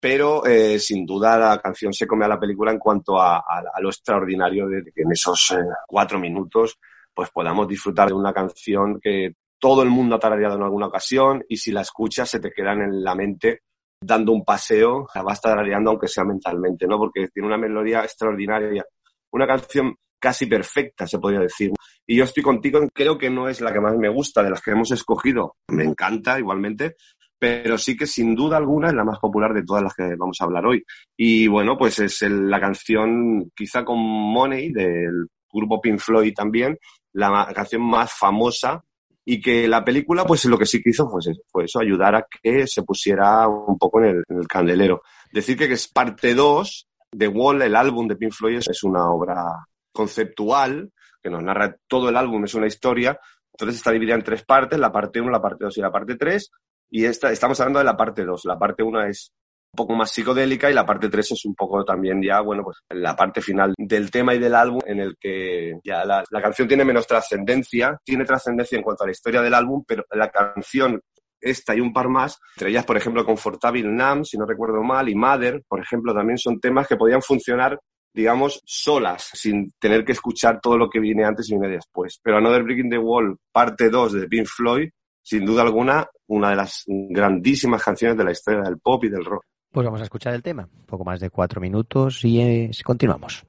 pero eh, sin duda la canción se come a la película en cuanto a, lo extraordinario de que en esos eh, cuatro minutos pues podamos disfrutar de una canción que todo el mundo ha tarareado en alguna ocasión y si la escuchas se te quedan en la mente dando un paseo, la vas tarareando aunque sea mentalmente, ¿no? Porque tiene una melodía extraordinaria, una canción casi perfecta, se podría decir. Y yo estoy contigo, creo que no es la que más me gusta de las que hemos escogido. Me encanta igualmente, pero sí que sin duda alguna es la más popular de todas las que vamos a hablar hoy. Y bueno, pues es la canción quizá con Money del grupo Pink Floyd también, la canción más famosa y que la película, pues lo que sí que hizo fue eso, fue eso ayudar a que se pusiera un poco en el, candelero. Decir que, que es parte 2 de Wall, el álbum de Pink Floyd, es una obra conceptual que nos narra todo el álbum, es una historia. Entonces está dividida en tres partes, la parte 1, la parte 2 y la parte 3. Y esta, estamos hablando de la parte 2. La parte 1 es poco más psicodélica y la parte 3 es un poco también ya, bueno, pues la parte final del tema y del álbum en el que ya la, la canción tiene menos trascendencia, tiene trascendencia en cuanto a la historia del álbum, pero la canción esta y un par más, entre ellas, por ejemplo, Confortable Nam, si no recuerdo mal, y Mother, por ejemplo, también son temas que podían funcionar digamos, solas, sin tener que escuchar todo lo que viene antes y viene después. Pero Another Breaking the Wall, parte 2 de Pink Floyd, sin duda alguna, una de las grandísimas canciones de la historia del pop y del rock. Pues vamos a escuchar el tema, poco más de cuatro minutos y eh, continuamos.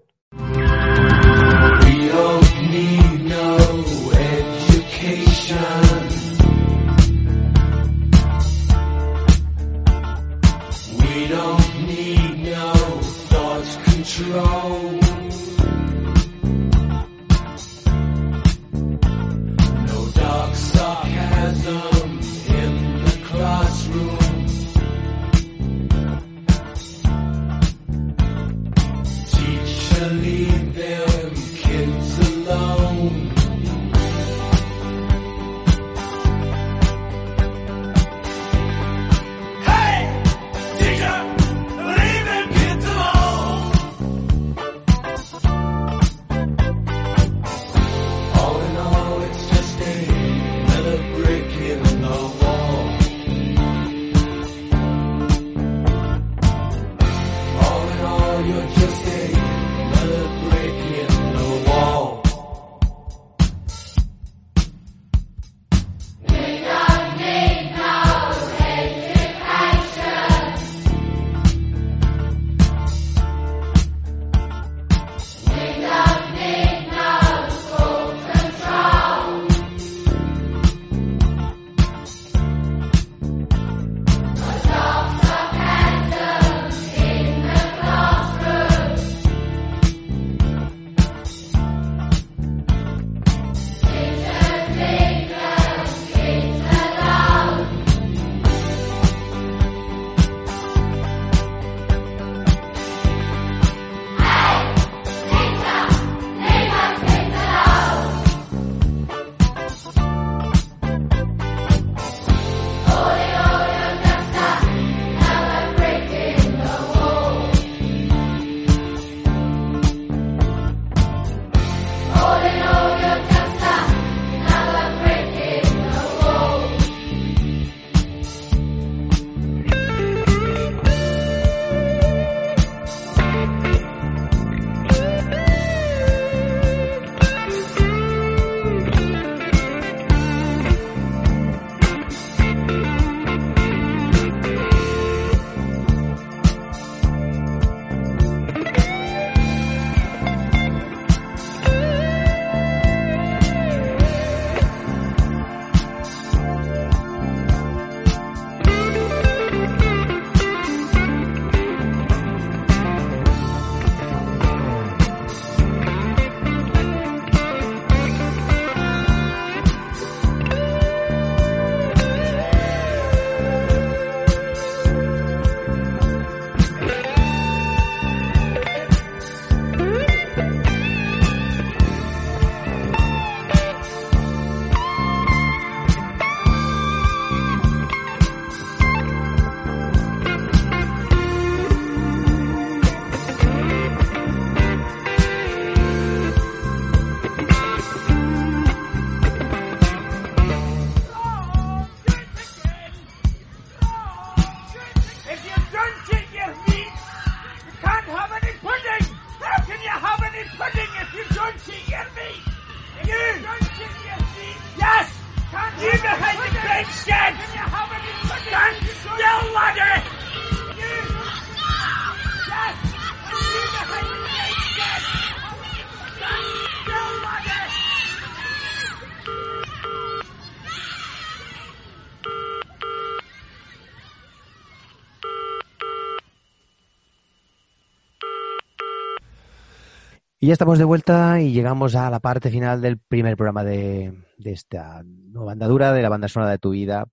Ya estamos de vuelta y llegamos a la parte final del primer programa de, de esta nueva andadura de la banda sonora de tu vida,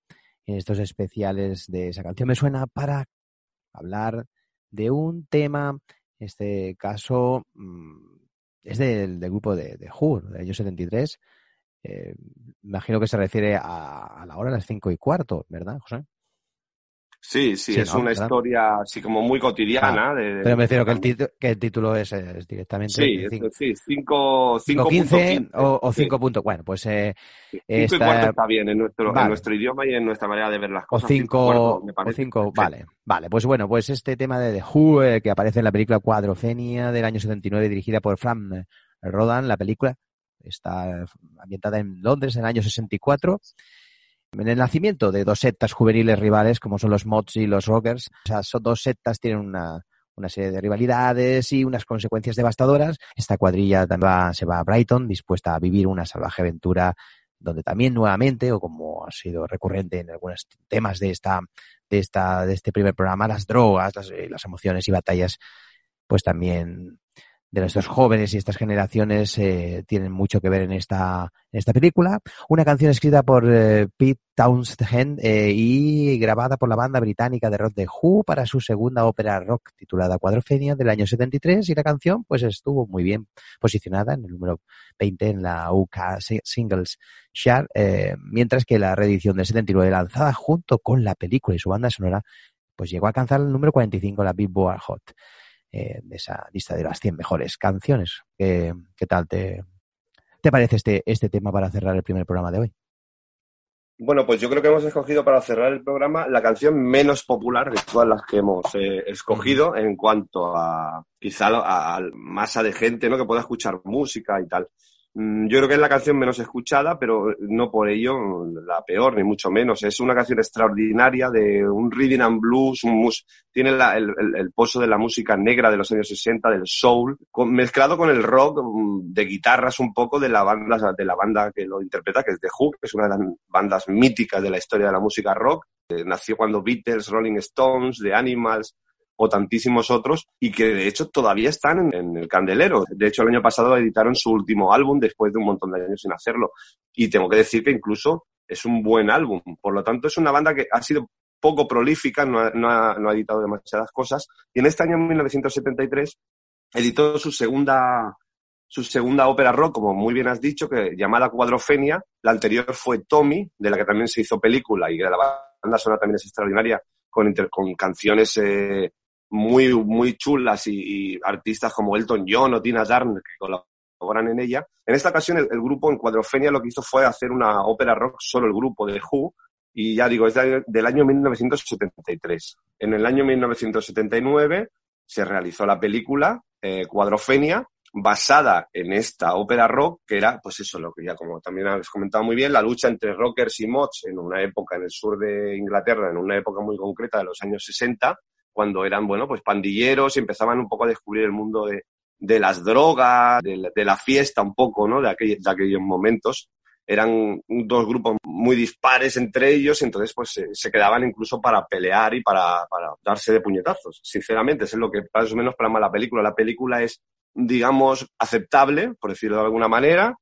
en estos especiales de esa canción me suena para hablar de un tema, en este caso mm, es del, del grupo de, de Who, del año 73. Eh, imagino que se refiere a, a la hora de las cinco y cuarto, ¿verdad, José? Sí, sí, Sí, es ¿no? una ¿Verdad? historia así como muy cotidiana. Ah, de, de- Pero me refiero que el, título- que el título es, es directamente Sí, de es cinco- 5 5.15 o, o 5 puntos. Bueno, pues eh, 5 y esta- cuarto está bien en nuestro, Vale. en nuestro idioma y en nuestra manera de ver las o cosas. Cinco y 5 cuarto me o parece cinco, perfecto. vale, vale, pues bueno, pues este tema de The Who eh, que aparece en la película Cuadrofenia del año 79 dirigida por Fran Rodan, la película está ambientada en Londres en el año 64 en el nacimiento de dos sectas juveniles rivales como son los Mods y los Rockers. O sea, son dos sectas tienen una, una serie de rivalidades y unas consecuencias devastadoras. Esta cuadrilla va- se va a Brighton dispuesta a vivir una salvaje aventura donde también nuevamente, o como ha sido recurrente en algunos temas de esta, de esta, de este primer programa, las drogas, las, eh, las emociones y batallas, pues también de nuestros jóvenes y estas generaciones eh, tienen mucho que ver en esta, esta película. Una canción escrita por eh, Pete Townshend eh, y grabada por la banda británica de rock The Who para su segunda ópera rock titulada Cuadrofenia del año 73 y la canción pues estuvo muy bien posicionada en el número 20 en la UK Si- Singles Chart, mientras que la reedición del 79 lanzada junto con la película y su banda sonora pues llegó a alcanzar el número 45 en la Billboard Hot eh, de esa lista de las 100 mejores canciones. ¿Qué, qué tal te, te parece este, este tema para cerrar el primer programa de hoy? Bueno, pues yo creo que hemos escogido para cerrar el programa la canción menos popular de todas las que hemos eh, escogido en cuanto a quizá a masa de gente ¿no? que pueda escuchar música y tal. Mm, Yo creo que es la canción menos escuchada, pero no por ello la peor, ni mucho menos. Es una canción extraordinaria de un rhythm and blues, un mus tiene la- el, pozo de la música negra de los años 60, del soul, mezclado con el rock mm, de guitarras un poco de la banda, de la banda que lo interpreta, que es The Who, que es una de las bandas míticas de la historia de la música rock. Eh, nació cuando Beatles, Rolling Stones, The Animals, o tantísimos otros y que de hecho todavía están en, el candelero. De hecho, el año pasado editaron su último álbum después de un montón de años sin hacerlo. Y tengo que decir que incluso es un buen álbum. Por lo tanto, es una banda que ha sido poco prolífica, no ha, no ha- editado demasiadas cosas. Y en este año, en 1973, editó su segunda, su segunda ópera rock, como muy bien has dicho, que llamada Cuadrofenia. La anterior fue Tommy, de la que también se hizo película y que la banda sonora también es extraordinaria, con, inter- con canciones eh, muy, muy chulas y, y artistas como Elton John o Tina Turner que colaboran en ella. En esta ocasión, el, el grupo en Cuadrofenia lo que hizo fue hacer una ópera rock, solo el grupo de Who, y ya digo, es de- del año 1973. En el año 1979 se realizó la película eh, Cuadrofenia, basada en esta ópera rock, que era, pues eso, lo que ya como también habéis comentado muy bien, la lucha entre rockers y mods en una época en el sur de Inglaterra, en una época muy concreta de los años 60, cuando eran, bueno, pues pandilleros y empezaban un poco a descubrir el mundo de, de las drogas, de la, fiesta un poco, ¿no? De, aquell- de aquellos momentos. Eran dos grupos muy dispares entre ellos, entonces pues se, quedaban incluso para pelear y para, para darse de puñetazos. Sinceramente, eso es lo que más o menos plasma la película. La película es, digamos, aceptable, por decirlo de alguna manera.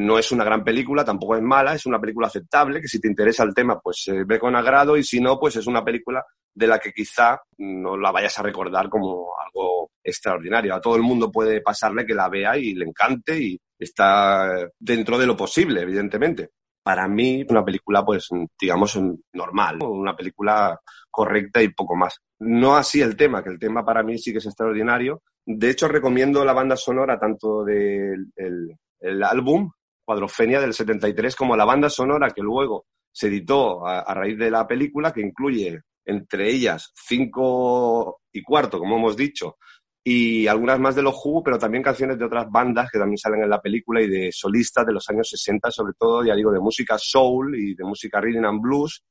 No es una gran película, tampoco es mala, es una película aceptable, que si te interesa el tema, pues se ve con agrado, y si no, pues es una película de la que quizá no la vayas a recordar como algo extraordinario. A todo el mundo puede pasarle que la vea y le encante y está dentro de lo posible, evidentemente. Para mí, una película, pues, digamos, normal, ¿no? una película correcta y poco más. No así el tema, que el tema para mí sí que es extraordinario. De hecho, recomiendo la banda sonora tanto del el- el álbum Cuadrofenia del 73 como la banda sonora que luego se editó a, raíz de la película, que incluye entre ellas cinco y cuarto, como hemos dicho, y algunas más de los Who, pero también canciones de otras bandas que también salen en la película y de solistas de los años 60, sobre todo, ya digo, de música soul y de música rhythm and blues,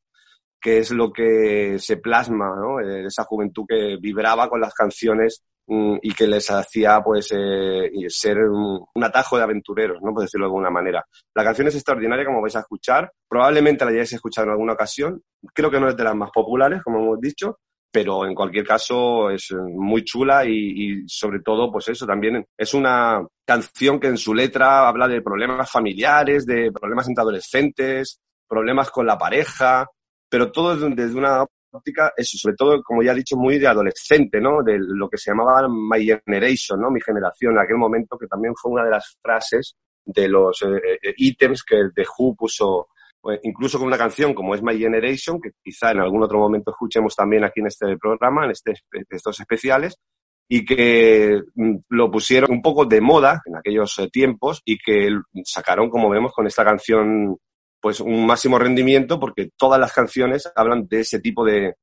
que es lo que se plasma, ¿no? Esa juventud que vibraba con las canciones mm, y que les hacía, pues, eh, ser un, un atajo de aventureros, ¿no? Por decirlo de alguna manera. La canción es extraordinaria, como vais a escuchar. Probablemente la hayáis escuchado en alguna ocasión. Creo que no es de las más populares, como hemos dicho, pero en cualquier caso es eh, muy chula y, y sobre todo, pues eso, también es una canción que en su letra habla de problemas familiares, de problemas entre adolescentes, problemas con la pareja, pero todo desde una óptica, eso, sobre todo, como ya he dicho, muy de adolescente, ¿no? De lo que se llamaba My Generation, ¿no? Mi generación, en aquel momento, que también fue una de las frases de los eh, eh, ítems que The Who puso, pues, incluso con una canción como es My Generation, que quizá en algún otro momento escuchemos también aquí en este programa, en este, estos especiales, y que mm, lo pusieron un poco de moda en aquellos eh, tiempos y que sacaron, como vemos, con esta canción pues un máximo rendimiento porque todas las canciones hablan de ese tipo de,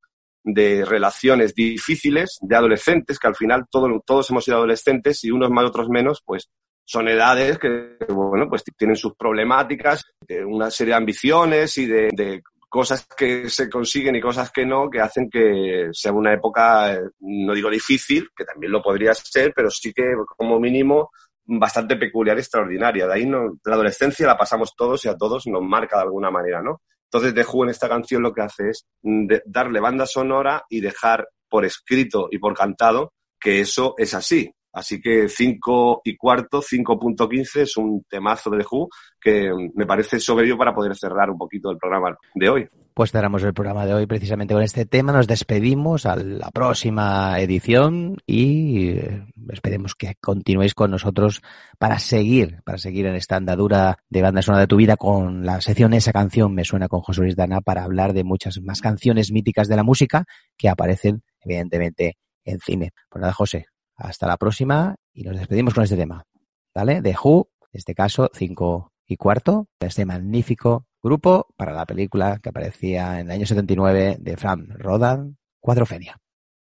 de relaciones difíciles de adolescentes, que al final todos, todos hemos sido adolescentes y unos más, otros menos, pues son edades que, bueno, pues tienen sus problemáticas, de una serie de ambiciones y de, de, cosas que se consiguen y cosas que no, que hacen que sea una época, no digo difícil, que también lo podría ser, pero sí que como mínimo bastante peculiar y extraordinaria. De ahí no, la adolescencia la pasamos todos y a todos nos marca de alguna manera, ¿no? Entonces The Who en esta canción lo que hace es darle banda sonora y dejar por escrito y por cantado que eso es así. Así que 5 y cuarto, 5.15 es un temazo de The Who que me parece soberbio para poder cerrar un poquito el programa de hoy. Pues cerramos el programa de hoy precisamente con este tema. Nos despedimos a la próxima edición y eh, esperemos que continuéis con nosotros para seguir, para seguir en esta andadura de banda sonora de tu vida con la sección Esa canción me suena con José Luis Dana para hablar de muchas más canciones míticas de la música que aparecen evidentemente en cine. Pues nada, José, hasta la próxima y nos despedimos con este tema. ¿Vale? De Who, en este caso, 5 y cuarto, este magnífico grupo para la película que aparecía en el año 79 de Fran Rodan, Cuadrofenia.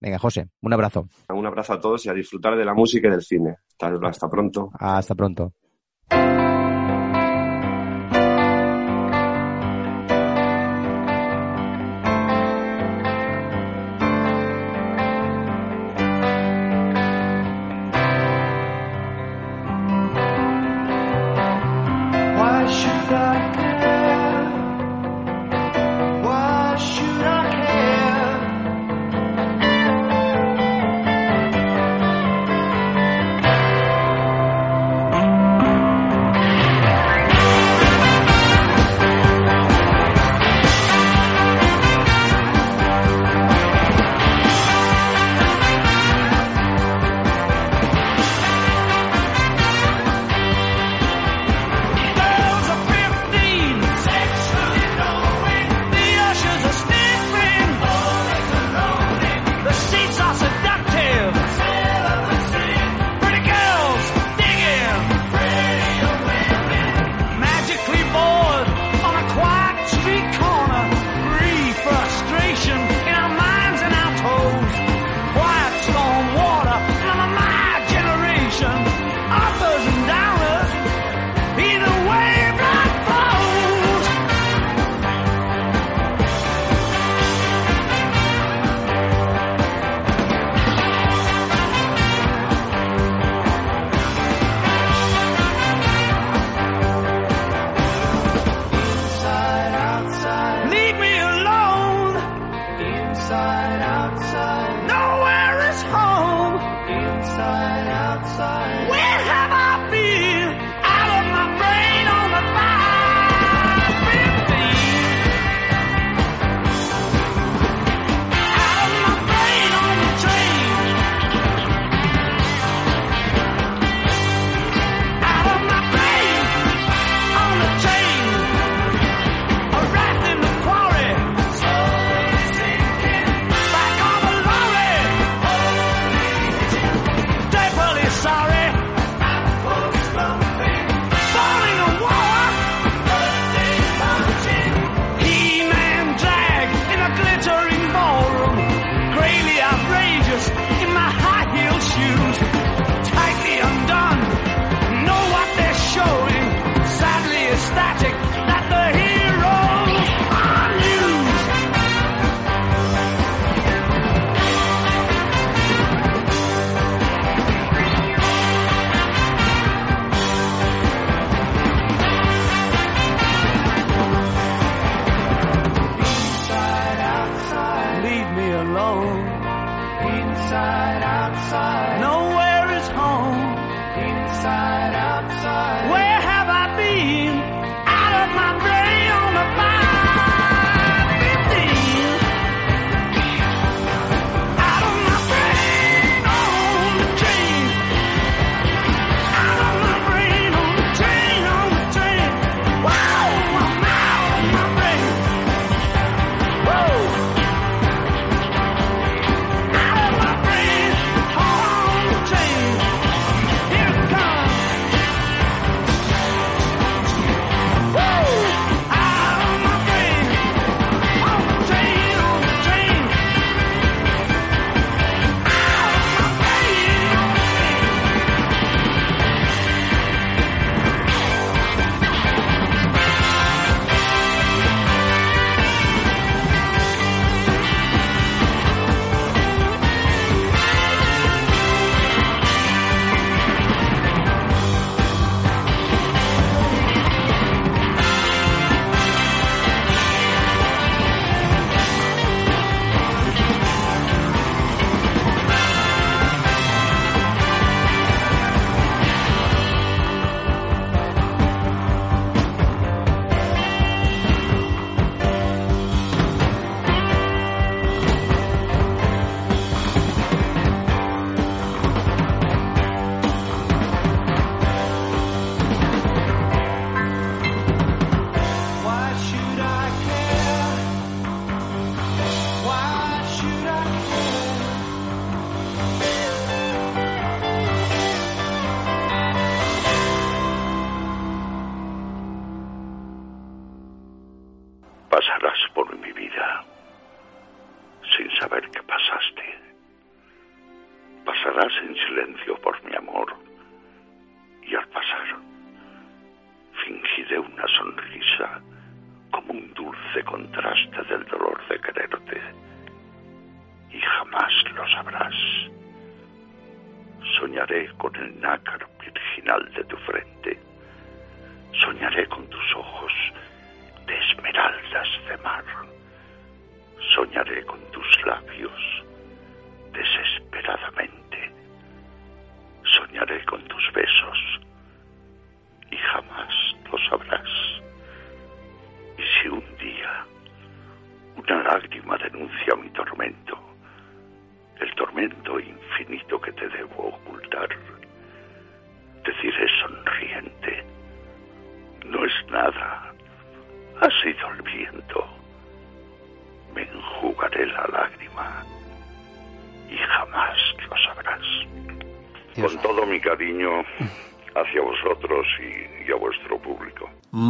Venga, José, un abrazo. Un abrazo a todos y a disfrutar de la música y del cine. Hasta, hasta pronto. Hasta pronto.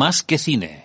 Más que cine.